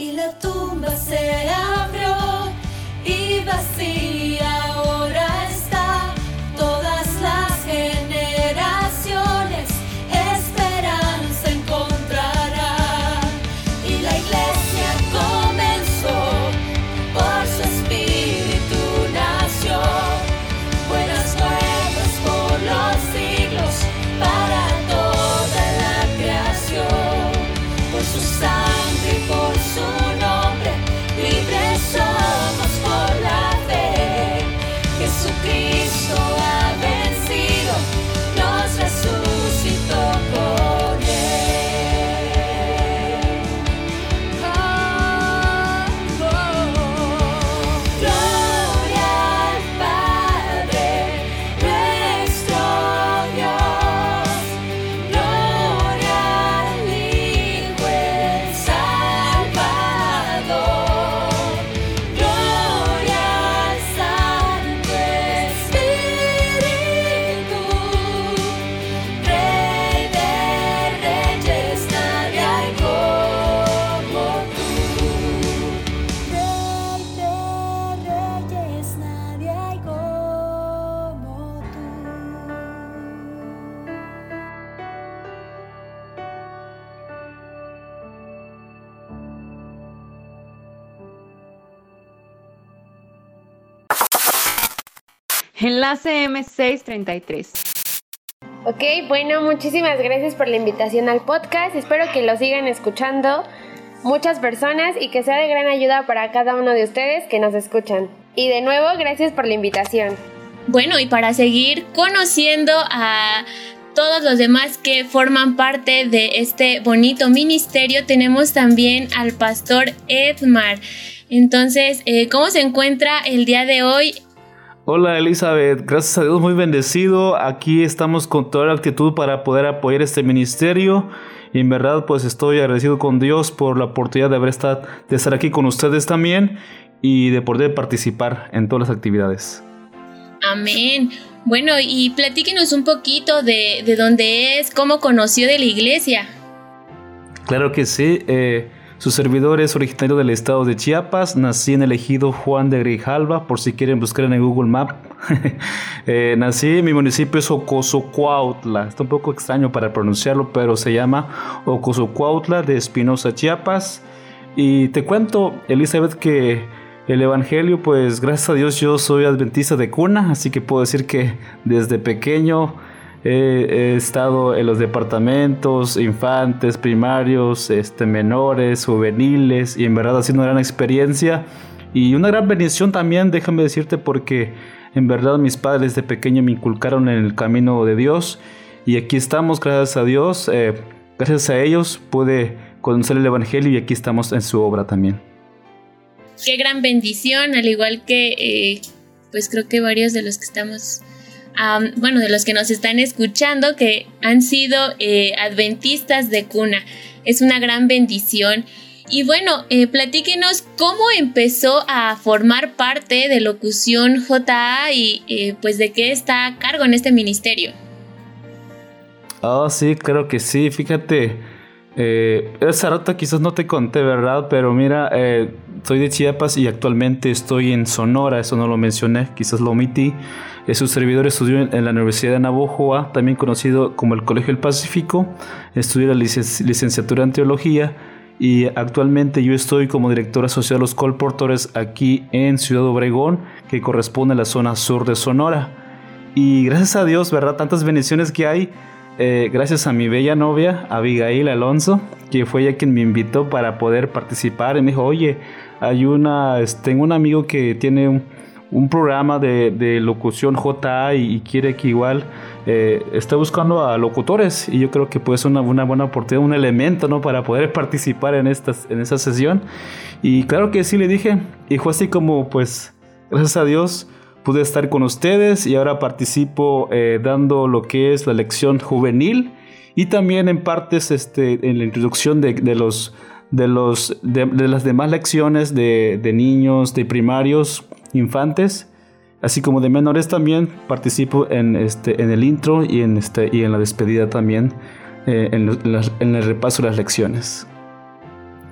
Speaker 14: y la tumba se abrió y
Speaker 3: vacía. ACM633.
Speaker 4: Ok, bueno, muchísimas gracias por la invitación al podcast. Espero que lo sigan escuchando muchas personas y que sea de gran ayuda para cada uno de ustedes que nos escuchan. Y de nuevo, gracias por la invitación.
Speaker 15: Bueno, y para seguir conociendo a todos los demás que forman parte de este bonito ministerio, tenemos también al pastor Edmar. Entonces, eh, ¿cómo se encuentra el día de hoy
Speaker 5: Hola Elizabeth, gracias a Dios muy bendecido. Aquí estamos con toda la actitud para poder apoyar este ministerio. Y en verdad pues estoy agradecido con Dios por la oportunidad de haber estado, de estar aquí con ustedes también y de poder participar en todas las actividades.
Speaker 15: Amén. Bueno, y platíquenos un poquito de, de dónde es, cómo conoció de la iglesia.
Speaker 5: Claro que sí. Eh, su servidor es originario del estado de Chiapas. Nací en el ejido Juan de Grijalva, por si quieren buscar en Google Map. (laughs) eh, nací, mi municipio es Ocosocuautla. Está un poco extraño para pronunciarlo, pero se llama Ocosocuautla de Espinosa, Chiapas. Y te cuento, Elizabeth, que el Evangelio, pues gracias a Dios yo soy adventista de cuna, así que puedo decir que desde pequeño He, estado en los departamentos infantes, primarios, este, menores, juveniles y en verdad ha sido una gran experiencia y una gran bendición también, déjame decirte, porque en verdad mis padres de pequeño me inculcaron en el camino de Dios y aquí estamos, gracias a Dios, eh, gracias a ellos pude conocer el Evangelio y aquí estamos en su obra también.
Speaker 15: Qué gran bendición, al igual que eh, pues creo que varios de los que estamos bueno, de los que nos están escuchando que han sido eh, adventistas de cuna. Es una gran bendición. Y bueno, eh, platíquenos cómo empezó a formar parte de Locución JA y eh, pues de qué está a cargo en este ministerio.
Speaker 5: Oh, sí, creo que sí. Fíjate, esa rota quizás no te conté, ¿verdad? Pero mira, soy de Chiapas y actualmente estoy en Sonora, eso no lo mencioné, quizás lo omití. Su servidor estudió en la Universidad de Navojoa, también conocido como el Colegio del Pacífico. Estudié la licenciatura en Teología y actualmente yo estoy como director asociado a los colportores aquí en Ciudad Obregón, que corresponde a la zona sur de Sonora. Y gracias a Dios, ¿verdad? Tantas bendiciones que hay. Eh, gracias a mi bella novia, Abigail Alonso, que fue ella quien me invitó para poder participar. Y me dijo, oye, hay una, tengo este, un amigo que tiene un un programa de, locución JA y, quiere que igual eh, está buscando a locutores y yo creo que puede ser una, buena oportunidad, un elemento ¿no? para poder participar en, estas, en esa sesión. Y claro que sí le dije y fue así como pues gracias a Dios pude estar con ustedes y ahora participo eh, dando lo que es la lección juvenil y también en partes este, en la introducción de, los de, los, de, las demás lecciones de, de, niños, de primarios, infantes, así como de menores también participo en, este, en el intro y en, este, y en la despedida también, eh, en, el repaso de las lecciones.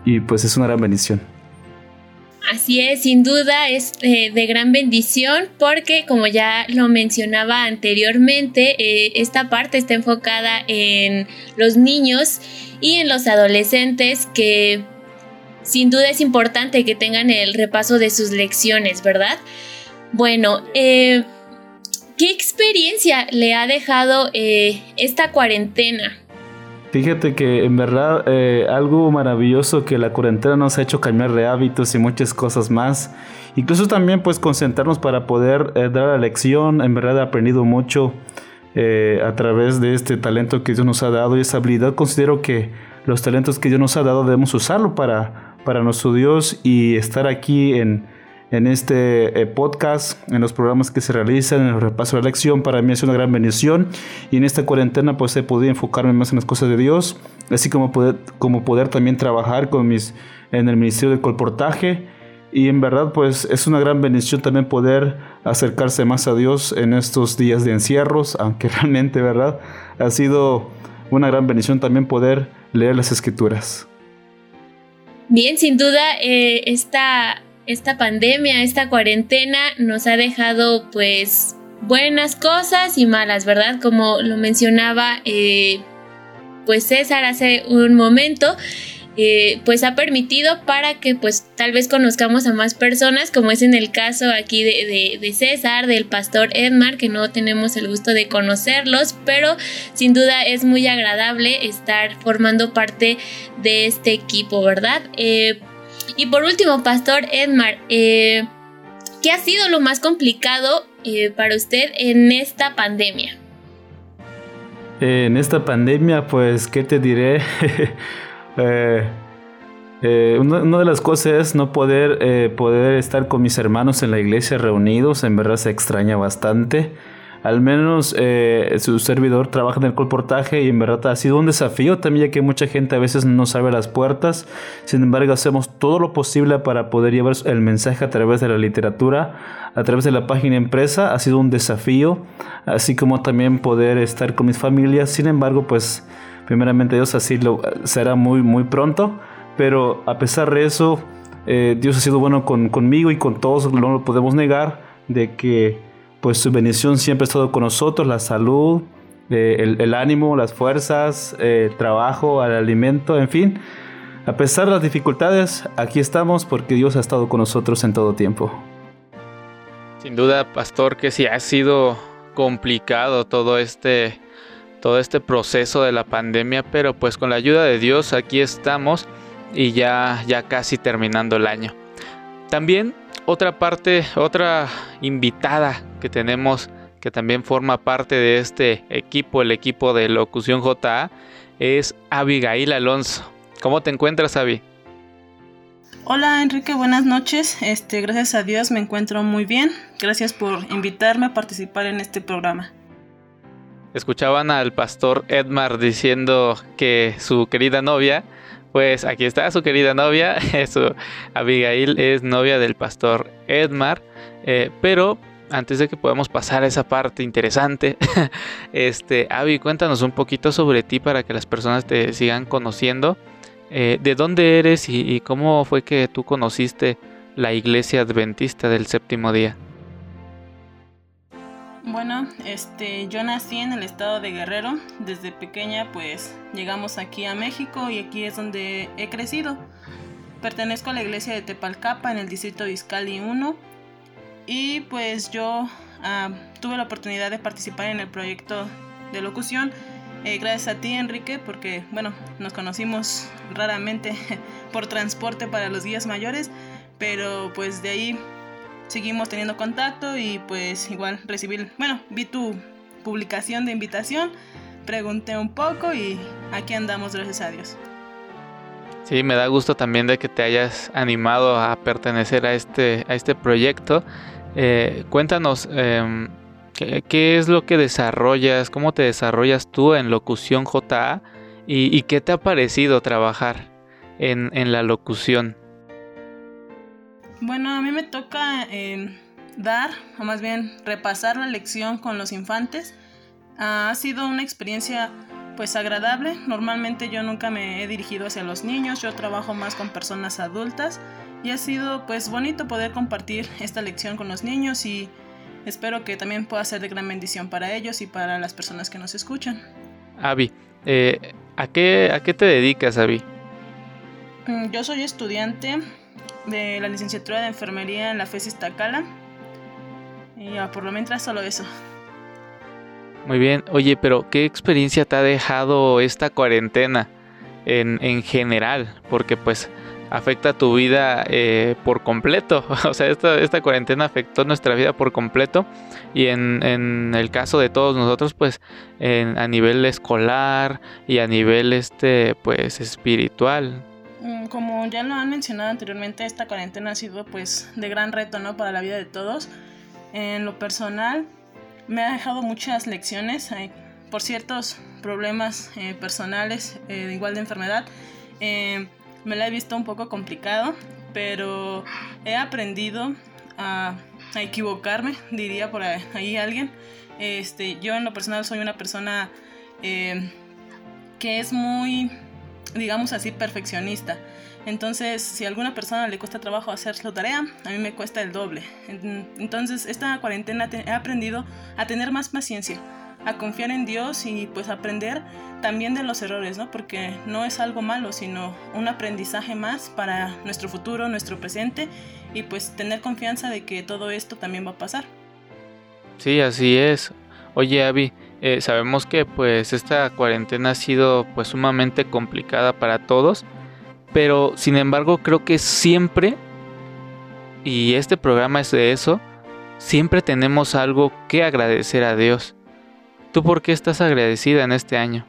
Speaker 5: Y pues es una gran bendición.
Speaker 15: Así es, sin duda es eh, de gran bendición porque como ya lo mencionaba anteriormente, eh, esta parte está enfocada en los niños y en los adolescentes que sin duda es importante que tengan el repaso de sus lecciones, ¿verdad? Bueno, eh, ¿qué experiencia le ha dejado eh, esta cuarentena?
Speaker 5: Fíjate que en verdad eh, algo maravilloso que la cuarentena nos ha hecho cambiar de hábitos y muchas cosas más. incluso también pues concentrarnos para poder eh, dar la lección. En verdad he aprendido mucho a través de este talento que Dios nos ha dado y esa habilidad. Considero que los talentos que Dios nos ha dado debemos usarlo para, para nuestro Dios y estar aquí en, en este eh, podcast, en los programas que se realizan, en el repaso de la lección. Para mí es una gran bendición y en esta cuarentena pues he podido enfocarme más en las cosas de Dios, así como poder, como poder también trabajar con mis, en el Ministerio del Colportaje. Y en verdad pues es una gran bendición también poder acercarse más a Dios en estos días de encierros, (laughs) aunque realmente, ¿verdad? Ha sido una gran bendición también poder leer las escrituras.
Speaker 2: Bien, sin duda, eh, esta, esta pandemia, esta cuarentena nos ha dejado pues buenas cosas y malas, ¿verdad? Como lo mencionaba eh, pues César hace un momento. Eh, pues ha permitido para que pues tal vez conozcamos a más personas, como es en el caso aquí de, de, César, del pastor Edmar, que no tenemos el gusto de conocerlos, pero sin duda es muy agradable estar formando parte de este equipo, ¿verdad? Eh, y por último, pastor Edmar, eh, ¿qué ha sido lo más complicado para usted en esta pandemia?
Speaker 5: En esta pandemia, pues, ¿qué te diré? (laughs) Eh, eh, una, de las cosas es no poder, eh, poder estar con mis hermanos en la iglesia reunidos, en verdad se extraña bastante. Al menos su servidor trabaja en el colportaje y en verdad ha sido un desafío también ya que mucha gente a veces no sabe las puertas. Sin embargo, hacemos todo lo posible para poder llevar el mensaje a través de la literatura, a través de la página impresa. Ha sido un desafío, así como también poder estar con mis familias. Sin embargo, pues Primeramente Dios así lo será muy, muy pronto. Pero a pesar de eso, eh, Dios ha sido bueno conmigo y con todos, no lo podemos negar, de que pues su bendición siempre ha estado con nosotros, la salud, eh, el, ánimo, las fuerzas, el trabajo, el alimento, en fin. A pesar de las dificultades, aquí estamos porque Dios ha estado con nosotros en todo tiempo.
Speaker 1: Sin duda, pastor, que sí ha sido complicado todo este todo este proceso de la pandemia, pero pues con la ayuda de Dios aquí estamos y ya, ya casi terminando el año. También otra parte, otra invitada que tenemos que también forma parte de este equipo, el equipo de Locución JA, es Abigail Alonso. ¿Cómo te encuentras, Avi?
Speaker 7: Hola Enrique, buenas noches. Este, gracias a Dios me encuentro muy bien. Gracias por invitarme a participar en este programa.
Speaker 1: Escuchaban al pastor Edmar diciendo que su querida novia, pues aquí está su querida novia, (laughs) su Abigail es novia del pastor Edmar, eh, pero antes de que podamos pasar a esa parte interesante, (laughs) este, Abby, cuéntanos un poquito sobre ti para que las personas te sigan conociendo. Eh, ¿De dónde eres y cómo fue que tú conociste la iglesia adventista del séptimo día?
Speaker 7: Bueno, este, yo nací en el estado de Guerrero. Desde pequeña, pues llegamos aquí a México y aquí es donde he crecido. Pertenezco a la iglesia de Tepalcapa en el distrito de Izcali 1. Y pues yo ah, tuve la oportunidad de participar en el proyecto de locución. Eh, gracias a ti, Enrique, porque bueno, nos conocimos raramente (laughs) por transporte para los días mayores. Pero pues de ahí seguimos teniendo contacto y pues igual recibí, bueno, vi tu publicación de invitación, pregunté un poco y aquí andamos, gracias a Dios.
Speaker 1: Sí, me da gusto también de que te hayas animado a pertenecer a este, a este proyecto. Eh, cuéntanos, em, ¿qué, es lo que desarrollas? ¿Cómo te desarrollas tú en locución JA? ¿Y, qué te ha parecido trabajar en, en la locución?
Speaker 7: Bueno, a mí me toca em, dar, o más bien repasar la lección con los infantes. ha sido una experiencia pues agradable. Normalmente yo nunca me he dirigido hacia los niños, yo trabajo más con personas adultas y ha sido pues bonito poder compartir esta lección con los niños y espero que también pueda ser de gran bendición para ellos y para las personas que nos escuchan.
Speaker 1: Avi, eh, ¿a, qué, ¿a qué te dedicas, Avi?
Speaker 7: Mm, yo soy estudiante de la licenciatura de enfermería en la FES Iztacala. Y ya, por lo mientras solo eso.
Speaker 1: Muy bien, oye, pero ¿qué experiencia te ha dejado esta cuarentena en, en general? Porque pues afecta tu vida eh, por completo. (laughs) O sea, esta, esta, cuarentena afectó nuestra vida por completo. Y en, en el caso de todos nosotros, pues en, a nivel escolar y a nivel este, pues espiritual.
Speaker 7: Mm, como ya lo han mencionado anteriormente, esta cuarentena ha sido pues de gran reto ¿no? para la vida de todos. En lo personal, me ha dejado muchas lecciones por ciertos problemas eh, personales, eh, igual de enfermedad. Eh, me la he visto un poco complicado, pero he aprendido a, a equivocarme, diría por ahí alguien. Este, yo en lo personal soy una persona que es muy, digamos así, perfeccionista. Entonces, si a alguna persona le cuesta trabajo hacer su tarea, a mí me cuesta el doble. Entonces, esta cuarentena he aprendido a tener más paciencia, a confiar en Dios y pues aprender también de los errores, ¿no? Porque no es algo malo, sino un aprendizaje más para nuestro futuro, nuestro presente y pues tener confianza de que todo esto también va a pasar.
Speaker 1: Sí, así es. Oye, Abby, eh, sabemos que pues esta cuarentena ha sido pues sumamente complicada para todos pero sin embargo creo que siempre, y este programa es de eso, siempre tenemos algo que agradecer a Dios. ¿Tú por qué estás agradecida en este año?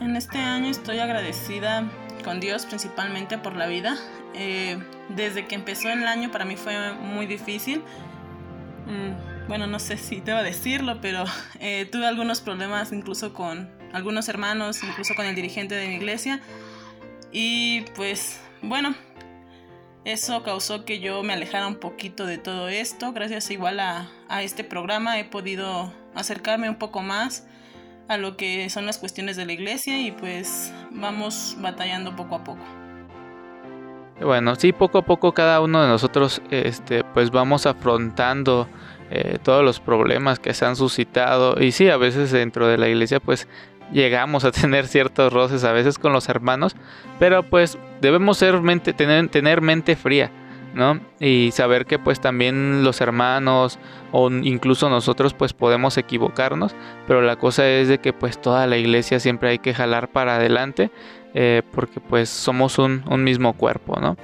Speaker 7: En este año estoy agradecida con Dios principalmente por la vida. Eh, desde que empezó el año para mí fue muy difícil. Mm, bueno, no sé si te a decirlo, pero (laughs) eh, tuve algunos problemas incluso con algunos hermanos, incluso con el dirigente de mi iglesia. Y pues bueno, eso causó que yo me alejara un poquito de todo esto. Gracias igual a, este programa he podido acercarme un poco más a lo que son las cuestiones de la iglesia y pues vamos batallando poco a poco.
Speaker 1: Bueno, sí, poco a poco cada uno de nosotros este, pues vamos afrontando eh, todos los problemas que se han suscitado y sí, a veces dentro de la iglesia pues llegamos a (laughs) tener ciertos roces a veces con los hermanos, pero pues debemos tener mente fría, ¿no? Y saber que pues también los hermanos o incluso nosotros pues podemos equivocarnos, pero la cosa es de que pues toda la iglesia siempre hay que jalar para adelante, eh, porque pues somos un, mismo cuerpo, ¿no?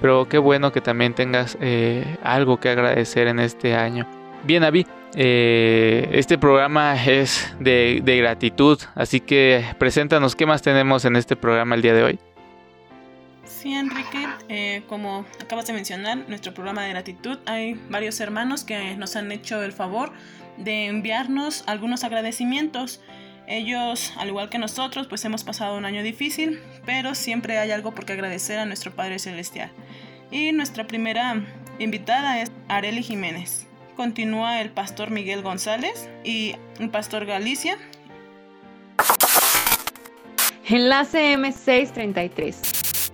Speaker 1: Pero qué bueno que también tengas eh, algo que agradecer en este año. Bien, Avi, eh, este programa es de, gratitud, así que preséntanos qué más tenemos en este programa el día de hoy.
Speaker 7: Sí, Enrique, eh, como acabas de mencionar, nuestro programa de gratitud, hay varios hermanos que nos han hecho el favor de enviarnos algunos agradecimientos. Ellos, al igual que nosotros, pues hemos pasado un año difícil, pero siempre hay algo por qué agradecer a nuestro Padre Celestial. Y nuestra primera invitada es Areli Jiménez continúa el pastor Miguel González y el pastor Galicia.
Speaker 3: Enlace M633.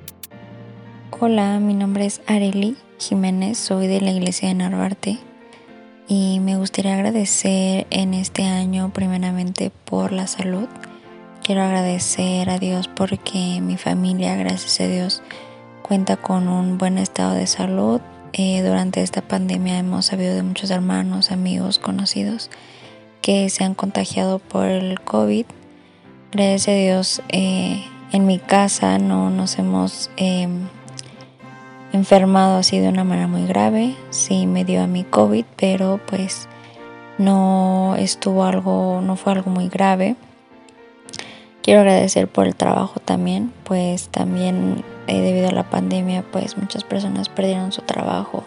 Speaker 14: Hola, mi nombre es Areli Jiménez, soy de la iglesia de Narvarte y me gustaría agradecer en este año primeramente por la salud. Quiero agradecer a Dios porque mi familia, gracias a Dios, cuenta con un buen estado de salud eh, durante esta pandemia hemos sabido de muchos hermanos, amigos, conocidos que se han contagiado por el COVID. Gracias a Dios, eh, en mi casa no nos hemos em, enfermado así de una manera muy grave. Sí me dio a mi COVID, pero pues no estuvo algo, no fue algo muy grave. Quiero agradecer por el trabajo también, pues también eh, debido a la pandemia pues muchas personas perdieron su trabajo.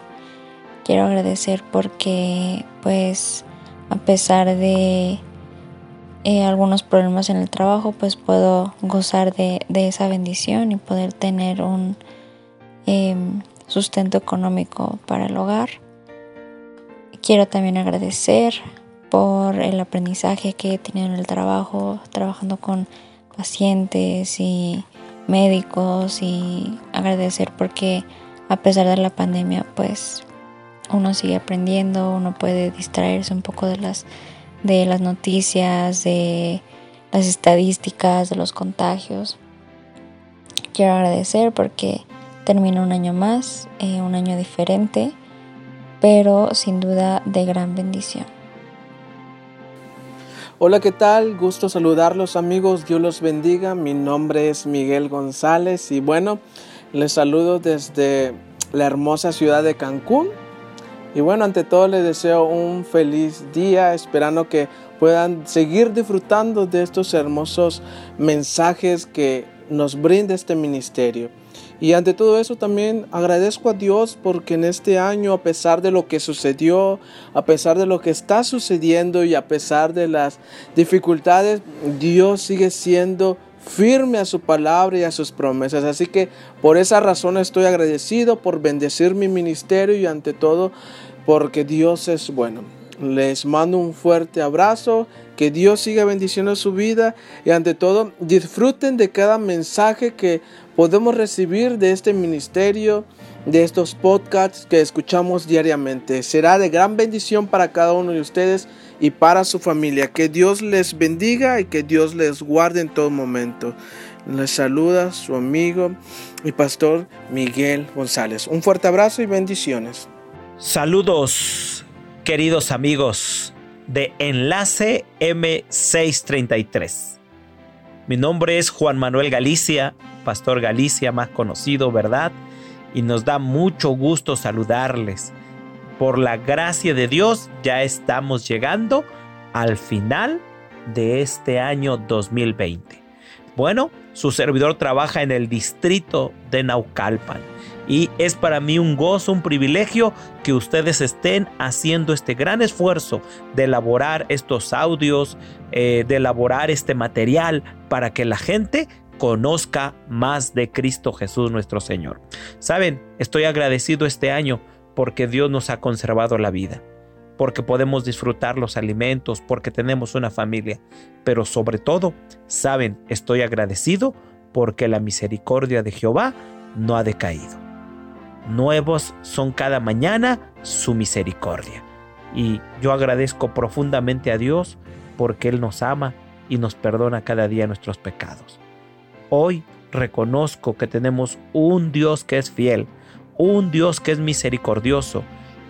Speaker 14: Quiero agradecer porque pues a pesar de eh, algunos problemas en el trabajo pues puedo gozar de, esa bendición y poder tener un em, sustento económico para el hogar. Quiero también agradecer por el aprendizaje que he tenido en el trabajo, trabajando con pacientes y médicos y agradecer porque a pesar de la pandemia pues uno sigue aprendiendo, uno puede distraerse un poco de las de las noticias, de las estadísticas, de los contagios. Quiero agradecer porque termina un año más, eh, un año diferente, pero sin duda de gran bendición.
Speaker 16: Hola, ¿qué tal? Gusto saludarlos amigos, Dios los bendiga. Mi nombre es Miguel González y bueno, Les saludo desde la hermosa ciudad de Cancún. Y bueno, ante todo les deseo un feliz día, esperando que puedan seguir disfrutando de estos hermosos mensajes que nos brinda este ministerio. Y ante todo eso también agradezco a Dios porque en este año, a pesar de lo que sucedió, a pesar de lo que está sucediendo y a pesar de las dificultades, Dios sigue siendo firme a su palabra y a sus promesas. Así que por esa razón estoy agradecido por bendecir mi ministerio y ante todo porque Dios es bueno. Les mando un fuerte abrazo, que Dios siga bendiciendo su vida y ante todo disfruten de cada mensaje que podemos recibir de este ministerio, de estos podcasts que escuchamos diariamente. Será de gran bendición para cada uno de ustedes y para su familia. Que Dios les bendiga y que Dios les guarde en todo momento. Les saluda su amigo y pastor Miguel González. Un fuerte abrazo y bendiciones.
Speaker 17: Saludos queridos amigos de Enlace M633. Mi nombre es Juan Manuel Galicia, Pastor Galicia más conocido, ¿verdad? Y nos da mucho gusto saludarles. Por la gracia de Dios ya estamos llegando al final de este año 2020. Bueno, su servidor trabaja en el distrito de Naucalpan y es para mí un gozo, un privilegio que ustedes estén haciendo este gran esfuerzo de elaborar estos audios, eh, de elaborar este material para que la gente conozca más de Cristo Jesús nuestro Señor. Saben, estoy agradecido este año porque Dios nos ha conservado la vida, porque podemos disfrutar los alimentos, porque tenemos una familia, pero sobre todo, saben, estoy agradecido porque la misericordia de Jehová no ha decaído. Nuevos son cada mañana su misericordia. Y yo agradezco profundamente a Dios porque Él nos ama y nos perdona cada día nuestros pecados. Hoy reconozco que tenemos un Dios que es fiel, un Dios que es misericordioso.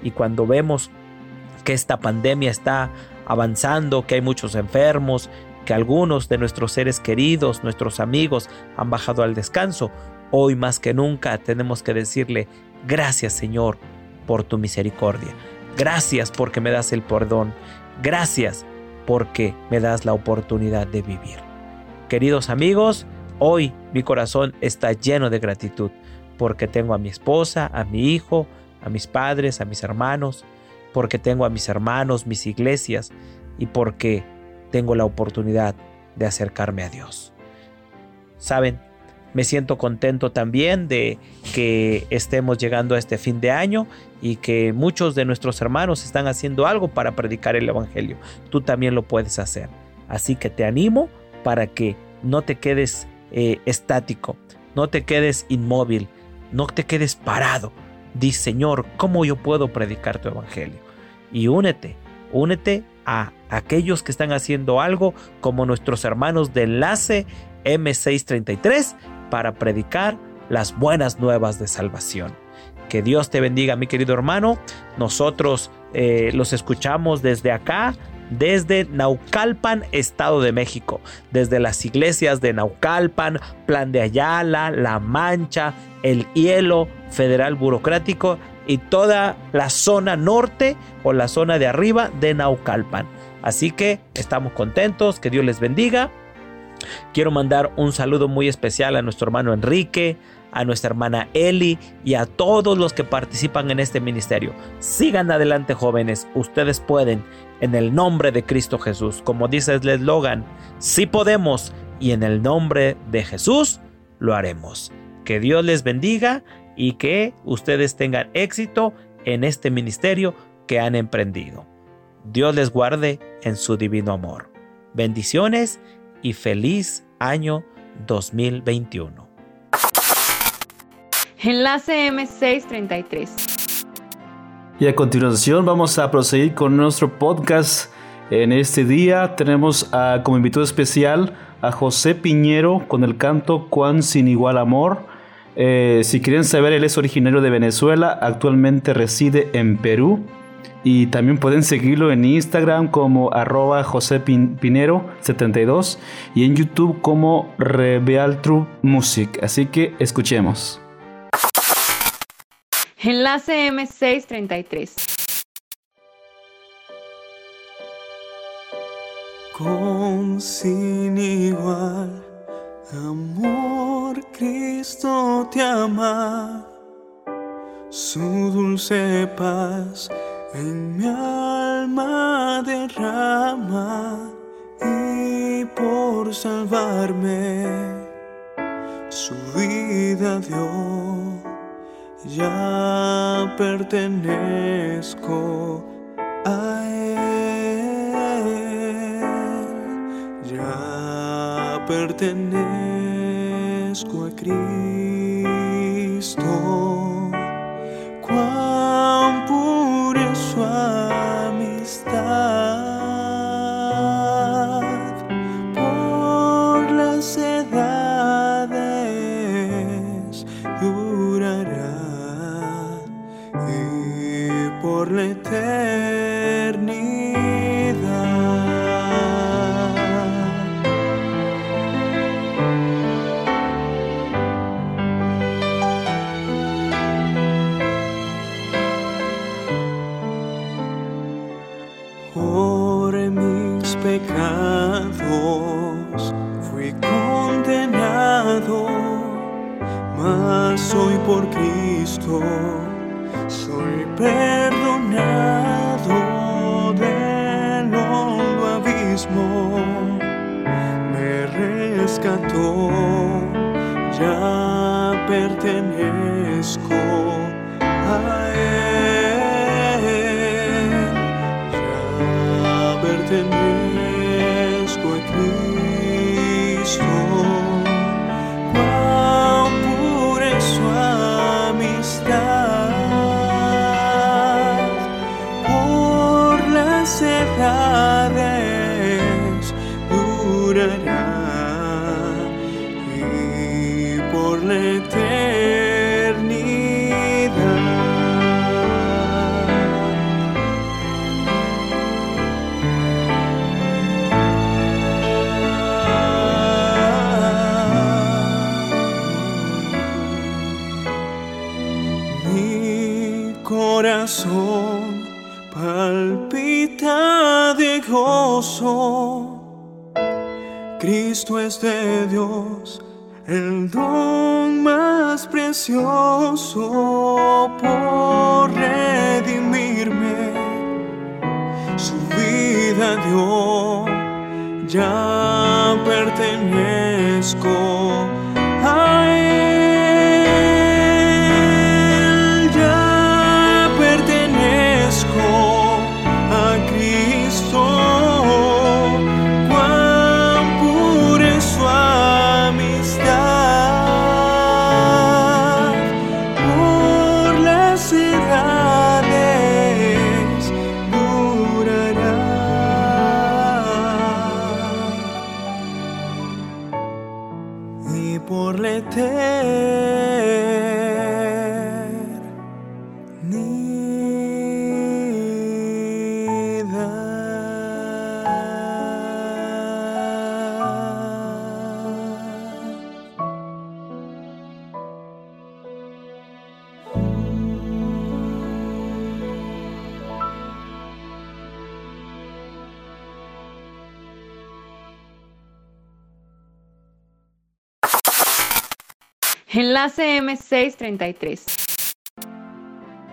Speaker 17: Y cuando vemos que esta pandemia está avanzando, que hay muchos enfermos, que algunos de nuestros seres queridos, nuestros amigos han bajado al descanso, hoy más que nunca tenemos que decirle Gracias Señor por tu misericordia. Gracias porque me das el perdón. Gracias porque me das la oportunidad de vivir. Queridos amigos, hoy mi corazón está lleno de gratitud porque tengo a mi esposa, a mi hijo, a mis padres, a mis hermanos, porque tengo a mis hermanos, mis iglesias y porque tengo la oportunidad de acercarme a Dios. Saben, me siento contento también de que estemos llegando a este fin de año y que muchos de nuestros hermanos están haciendo algo para predicar el Evangelio. Tú también lo puedes hacer. Así que te animo para que no te quedes eh, estático, no te quedes inmóvil, no te quedes parado. Di, Señor, ¿cómo yo puedo predicar tu Evangelio? Y únete, únete a aquellos que están haciendo algo como nuestros hermanos de enlace M633 para predicar las buenas nuevas de salvación. Que Dios te bendiga, mi querido hermano. Nosotros eh, los escuchamos desde acá, desde Naucalpan, Estado de México, desde las iglesias de Naucalpan, Plan de Ayala, La Mancha, El Hielo, Federal Burocrático y toda la zona norte o la zona de arriba de Naucalpan. Así que estamos contentos, que Dios les bendiga Quiero mandar un saludo muy especial a nuestro hermano Enrique, a nuestra hermana Eli y a todos los que participan en este ministerio. Sigan adelante jóvenes, ustedes pueden, en el nombre de Cristo Jesús. Como dice el eslogan, sí podemos y en el nombre de Jesús lo haremos. Que Dios les bendiga y que ustedes tengan éxito en este ministerio que han emprendido. Dios les guarde en su divino amor. Bendiciones y feliz año 2021.
Speaker 3: Enlace M633.
Speaker 5: Y a continuación vamos a proseguir con nuestro podcast. En este día tenemos como invitado especial a José Piñero con el canto Cuán sin igual amor. Eh, si quieren saber, él es originario de Venezuela, actualmente reside en Perú. Y también pueden seguirlo en Instagram como arroba José Pinero 72 y en YouTube como Rebealtru Music. Así que escuchemos.
Speaker 3: Enlace M633.
Speaker 18: Con sin igual amor Cristo te ama, su dulce paz en mi alma derrama y por salvarme su vida dio. Ya pertenezco por Cristo soy perdonado del hondo abismo. Me rescató, ya pertenezco a Él. Ya pertenezco Dios, el don más precioso por redimirme. Su vida dio, ya pertenezco
Speaker 3: ACM633.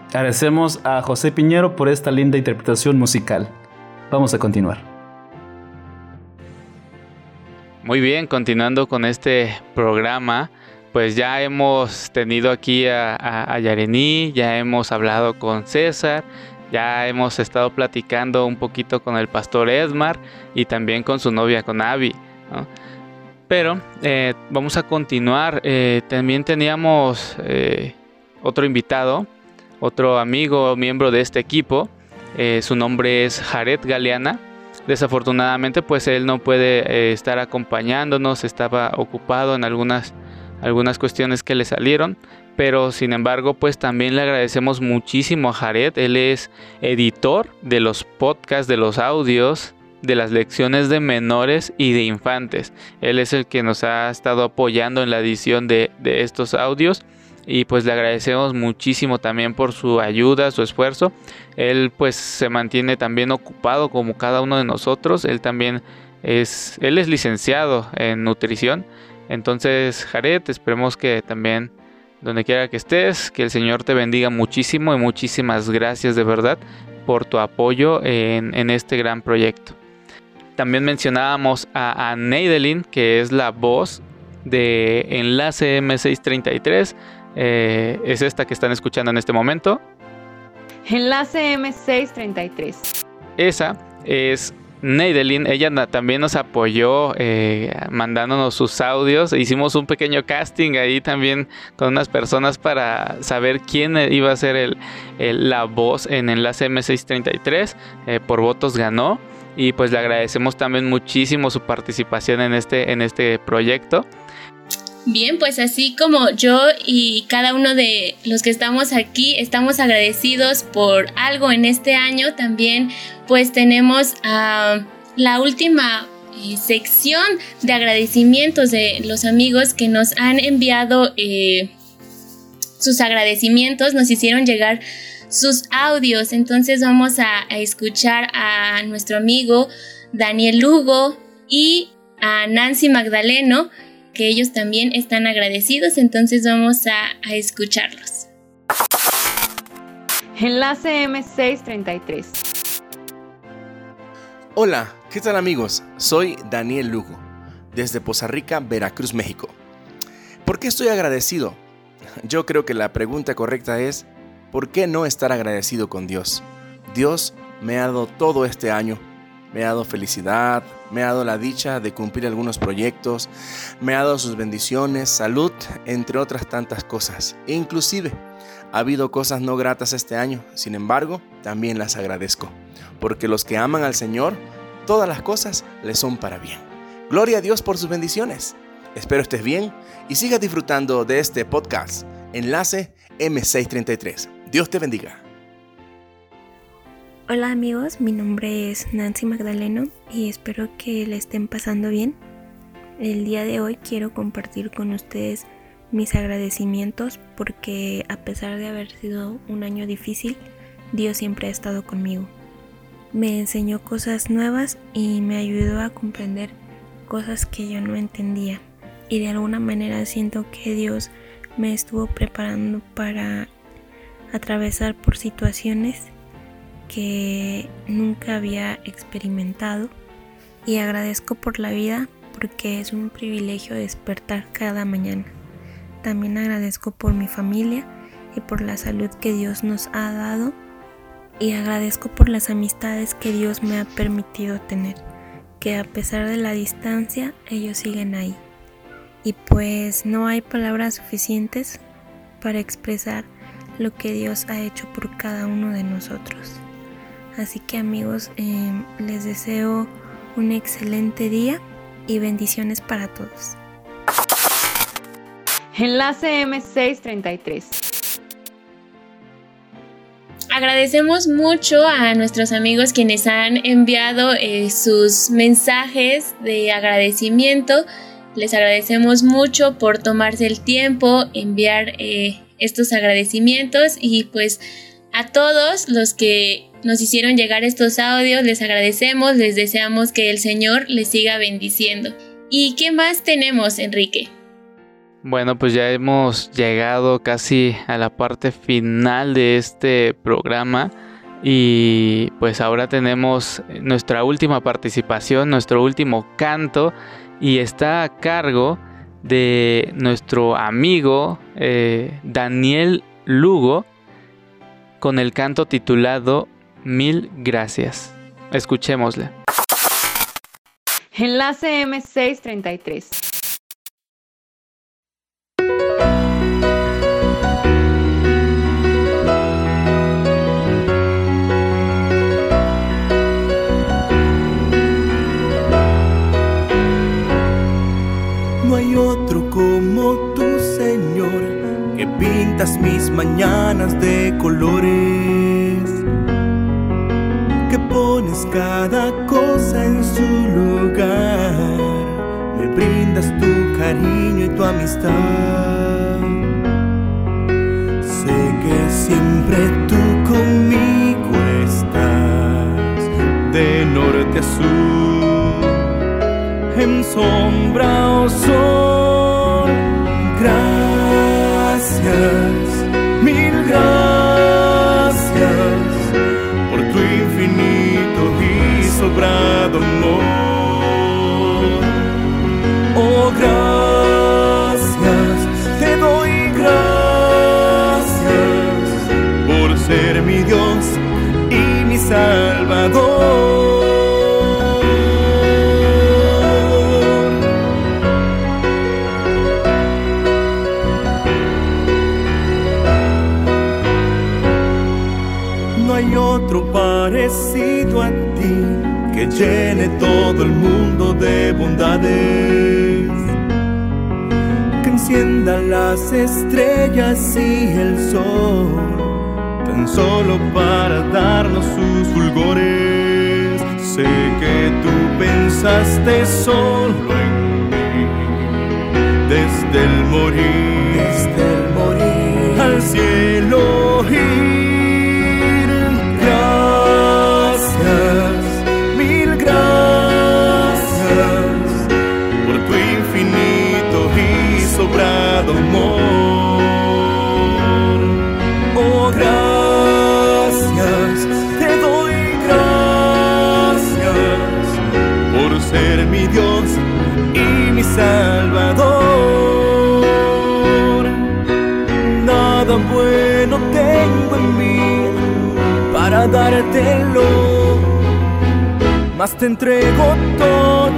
Speaker 5: Agradecemos a José Piñero por esta linda interpretación musical. Vamos a continuar.
Speaker 1: Muy bien, continuando con este programa, pues ya hemos tenido aquí a, Yarení, ya hemos hablado con César, ya hemos estado platicando un poquito con el pastor Esmar y también con su novia, con Abby. ¿no? Pero eh, vamos a continuar. Eh, también teníamos eh, otro invitado, otro amigo, miembro de este equipo. Su nombre es Jared Galeana. Desafortunadamente, pues él no puede estar acompañándonos, estaba ocupado en algunas, algunas cuestiones que le salieron. Pero sin embargo, pues también le agradecemos muchísimo a Jared. Él es editor de los podcasts, de los audios, de las lecciones de menores y de infantes. Él es el que nos ha estado apoyando en la edición de, de estos audios. y pues le agradecemos muchísimo también por su ayuda, su esfuerzo. Él pues se mantiene también ocupado como cada uno de nosotros. Él también es, él es licenciado en nutrición. Entonces, Jared, esperemos que también donde quiera que estés, que el Señor te bendiga muchísimo y muchísimas gracias de verdad por tu apoyo en, este gran proyecto. También mencionábamos a, a Neidelin, que es la voz de Enlace M633. Eh, es esta que están escuchando en este momento.
Speaker 19: Enlace M633.
Speaker 1: Esa es Neidelin, ella también nos apoyó eh, mandándonos sus audios. Hicimos un pequeño casting ahí también con unas personas para saber quién iba a ser el, la voz en Enlace M633. Eh, por votos ganó. Y pues le agradecemos también muchísimo su participación en este, en este proyecto.
Speaker 15: Bien, pues así como yo y cada uno de los que estamos aquí estamos agradecidos por algo en este año, también pues tenemos a la última eh, sección de agradecimientos de los amigos que nos han enviado eh, sus agradecimientos, nos hicieron llegar sus audios, entonces vamos a, a escuchar a nuestro amigo Daniel Lugo y a Nancy Magdaleno que ellos también están agradecidos, entonces vamos a, escucharlos.
Speaker 19: Enlace M633.
Speaker 20: Hola, ¿qué tal amigos? Soy Daniel Lugo, desde Poza Rica, Veracruz, México. ¿Por qué estoy agradecido? Yo creo que la pregunta correcta es, ¿por qué no estar agradecido con Dios? Dios me ha dado todo este año me ha dado felicidad, me ha dado la dicha de cumplir algunos proyectos, me ha dado sus bendiciones, salud, entre otras tantas cosas. E inclusive ha habido cosas no gratas este año, sin embargo, también las agradezco, porque los que aman al Señor, todas las cosas les son para bien. Gloria a Dios por sus bendiciones. Espero estés bien y sigas disfrutando de este podcast. Enlace M633. Dios te bendiga.
Speaker 21: Hola amigos, mi nombre es Nancy Magdaleno y espero que le estén pasando bien. El día de hoy quiero compartir con ustedes mis agradecimientos porque a pesar de haber sido un año difícil, Dios siempre ha estado conmigo. Me enseñó cosas nuevas y me ayudó a comprender cosas que yo no entendía. Y de alguna manera siento que Dios me estuvo preparando para atravesar por situaciones que nunca había experimentado y agradezco por la vida porque es un privilegio despertar cada mañana. También agradezco por mi familia y por la salud que Dios nos ha dado y agradezco por las amistades que Dios me ha permitido tener, que a pesar de la distancia ellos siguen ahí. Y pues no hay palabras suficientes para expresar lo que Dios ha hecho por cada uno de nosotros. Así que amigos, em, les deseo un excelente día y bendiciones para todos.
Speaker 19: Enlace M633.
Speaker 15: Agradecemos mucho a nuestros amigos quienes han enviado eh, sus mensajes de agradecimiento. Les agradecemos mucho por tomarse el tiempo, enviar eh, estos agradecimientos y pues a todos los que nos hicieron llegar estos audios, les agradecemos, les deseamos que el Señor les siga bendiciendo. ¿Y qué más tenemos, Enrique?
Speaker 1: Bueno, pues ya hemos llegado casi a la parte final de este programa y pues ahora tenemos nuestra última participación, nuestro último canto y está a cargo de nuestro amigo eh, Daniel Lugo con el canto titulado Mil gracias. Escuchémosle.
Speaker 19: Enlace M633.
Speaker 18: Mañanas de colores pones cada cosa en su lugar, me brindas tu cariño y tu amistad. siempre tú conmigo estás, de norte a sur, en sombra o sol. Parecido a ti que llene todo el mundo de bondades. Que encienda las estrellas y el sol, tan solo para darnos sus fulgores. Sé que tú pensaste solo en mí, desde el morir, desde el morir al cielo te entrego todo,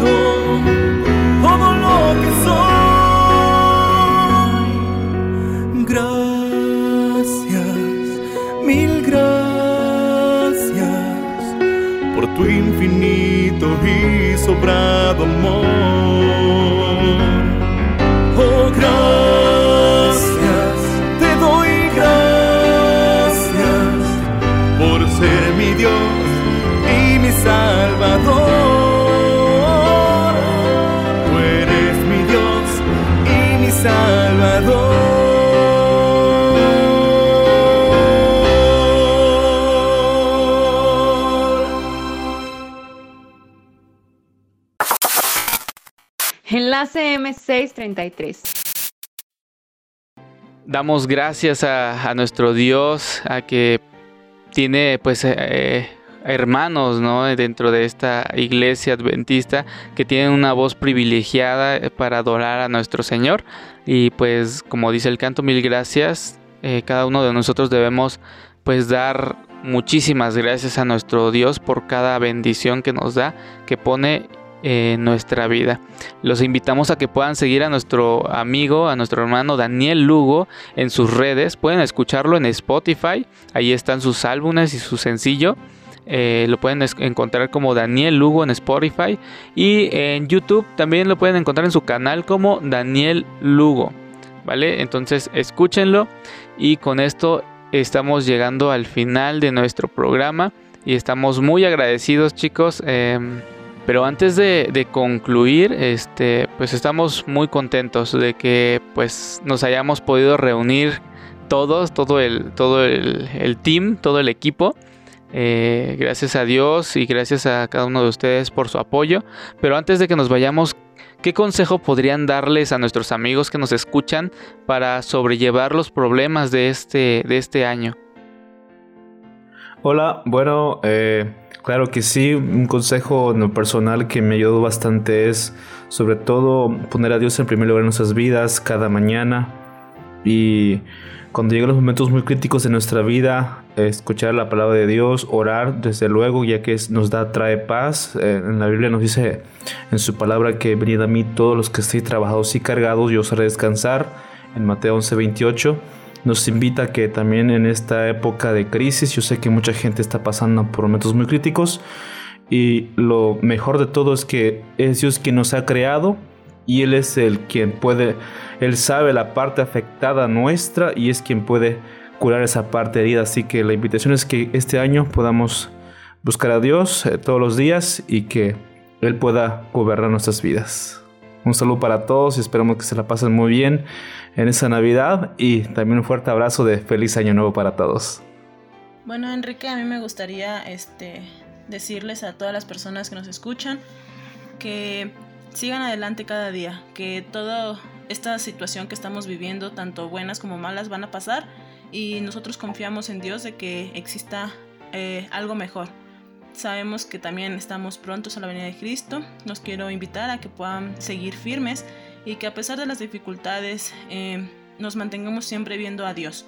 Speaker 18: todo lo que soy. Gracias, mil gracias por tu infinito y sobrado amor.
Speaker 3: ACM633.
Speaker 1: Damos gracias a, nuestro Dios, a que tiene pues eh, eh, hermanos ¿no? dentro de esta iglesia adventista que tienen una voz privilegiada eh, para adorar a nuestro Señor. Y pues como dice el canto, mil gracias. Cada uno de nosotros debemos pues dar muchísimas gracias a nuestro Dios por cada bendición que nos da, que pone en nuestra vida. Los invitamos a que puedan seguir a nuestro amigo, a nuestro hermano Daniel Lugo en sus redes. Pueden escucharlo en Spotify. Ahí están sus álbumes y su sencillo. Eh, lo pueden encontrar como Daniel Lugo en Spotify. Y en YouTube también lo pueden encontrar en su canal como Daniel Lugo. ¿Vale? Entonces escúchenlo. Y con esto estamos llegando al final de nuestro programa. Y estamos muy agradecidos chicos. em, pero antes de, de concluir, este, pues estamos muy contentos de que pues nos hayamos podido reunir todos, todo el, todo el, el team, todo el equipo. Eh, gracias a Dios y gracias a cada uno de ustedes por su apoyo. Pero antes de que nos vayamos, ¿qué consejo podrían darles a nuestros amigos que nos escuchan para sobrellevar los problemas de este, de este año?
Speaker 5: Hola, bueno, eh, claro que sí, un consejo personal que me ayudó bastante es sobre todo poner a Dios en primer lugar en nuestras vidas cada mañana y cuando llegan los momentos muy críticos de nuestra vida, escuchar la palabra de Dios, orar desde luego, ya que nos da, trae paz. Eh, en la Biblia nos dice en su palabra que venid a mí todos los que estéis trabajados y cargados, yo os haré descansar. En Mateo 11:28 nos invita a que también en esta época de crisis, yo sé que mucha gente está pasando por momentos muy críticos y lo mejor de todo es que es Dios quien nos ha creado y Él es el quien puede, Él sabe la parte afectada nuestra y es quien puede curar esa parte herida. Así que la invitación es que este año podamos buscar a Dios eh, todos los días y que Él pueda gobernar nuestras vidas. Un saludo para todos y esperamos que se la pasen muy bien en esa Navidad y también un fuerte abrazo de feliz año nuevo para todos.
Speaker 7: Bueno, Enrique, a mí me gustaría este, decirles a todas las personas que nos escuchan que sigan adelante cada día, que toda esta situación que estamos viviendo, tanto buenas como malas, van a pasar y nosotros confiamos en Dios de que exista eh, algo mejor. Sabemos que también estamos prontos a la venida de Cristo. Nos quiero invitar a que puedan seguir firmes y que a pesar de las dificultades eh, nos mantengamos siempre viendo a Dios.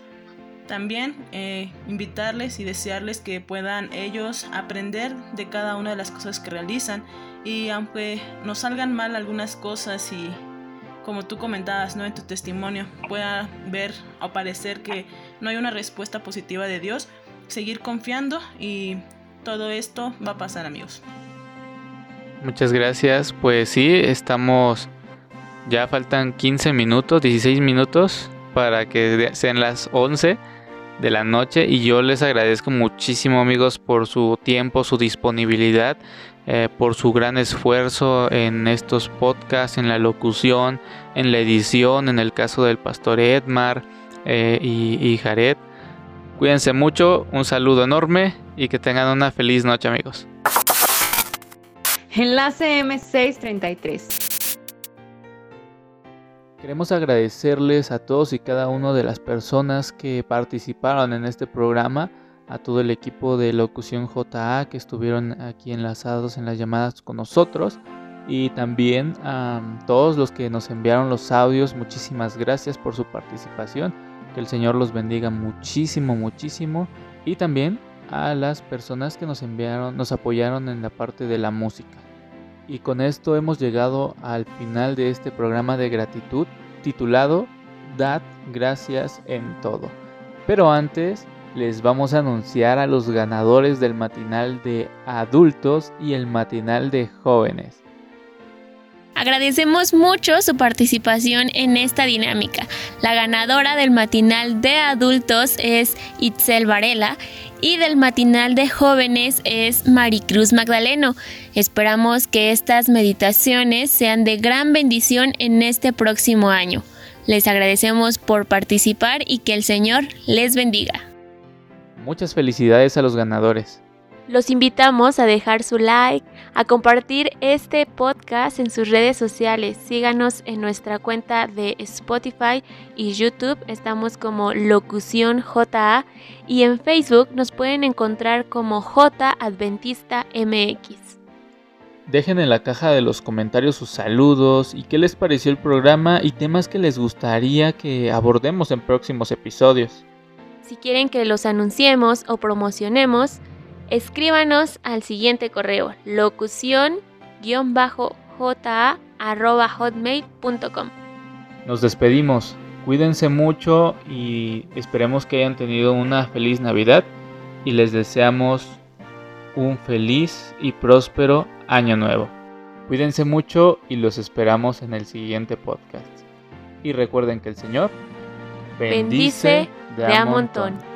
Speaker 7: También eh, invitarles y desearles que puedan ellos aprender de cada una de las cosas que realizan y aunque nos salgan mal algunas cosas y como tú comentabas ¿no? en tu testimonio pueda ver o parecer que no hay una respuesta positiva de Dios, seguir confiando y todo esto va a pasar amigos.
Speaker 1: Muchas gracias, pues sí, estamos, ya faltan 15 minutos, 16 minutos para que sean las 11 de la noche y yo les agradezco muchísimo amigos por su tiempo, su disponibilidad, eh, por su gran esfuerzo en estos podcasts, en la locución, en la edición, en el caso del pastor Edmar eh, y, y Jared. Cuídense mucho, un saludo enorme y que tengan una feliz noche amigos.
Speaker 3: Enlace M633.
Speaker 1: Queremos agradecerles a todos y cada una de las personas que participaron en este programa, a todo el equipo de Locución JA que estuvieron aquí enlazados en las llamadas con nosotros y también a todos los que nos enviaron los audios. Muchísimas gracias por su participación. Que el Señor los bendiga muchísimo, muchísimo. Y también a las personas que nos enviaron, nos apoyaron en la parte de la música. Y con esto hemos llegado al final de este programa de gratitud titulado Dad gracias en todo. Pero antes les vamos a anunciar a los ganadores del matinal de adultos y el matinal de jóvenes.
Speaker 2: Agradecemos mucho su participación en esta dinámica. La ganadora del matinal de adultos es Itzel Varela y del matinal de jóvenes es Maricruz Magdaleno. Esperamos que estas meditaciones sean de gran bendición en este próximo año. Les agradecemos por participar y que el Señor les bendiga.
Speaker 1: Muchas felicidades a los ganadores.
Speaker 2: Los invitamos a dejar su like, a compartir este podcast en sus redes sociales. Síganos en nuestra cuenta de Spotify y YouTube. Estamos como Locución JA y en Facebook nos pueden encontrar como J Adventista MX.
Speaker 1: Dejen en la caja de los comentarios sus saludos y qué les pareció el programa y temas que les gustaría que abordemos en próximos episodios.
Speaker 2: Si quieren que los anunciemos o promocionemos, escríbanos al siguiente correo locución-ja.hotmail.com.
Speaker 1: Nos despedimos, cuídense mucho y esperemos que hayan tenido una feliz Navidad y les deseamos un feliz y próspero año nuevo. Cuídense mucho y los esperamos en el siguiente podcast. Y recuerden que el Señor
Speaker 2: bendice, bendice de a montón. montón.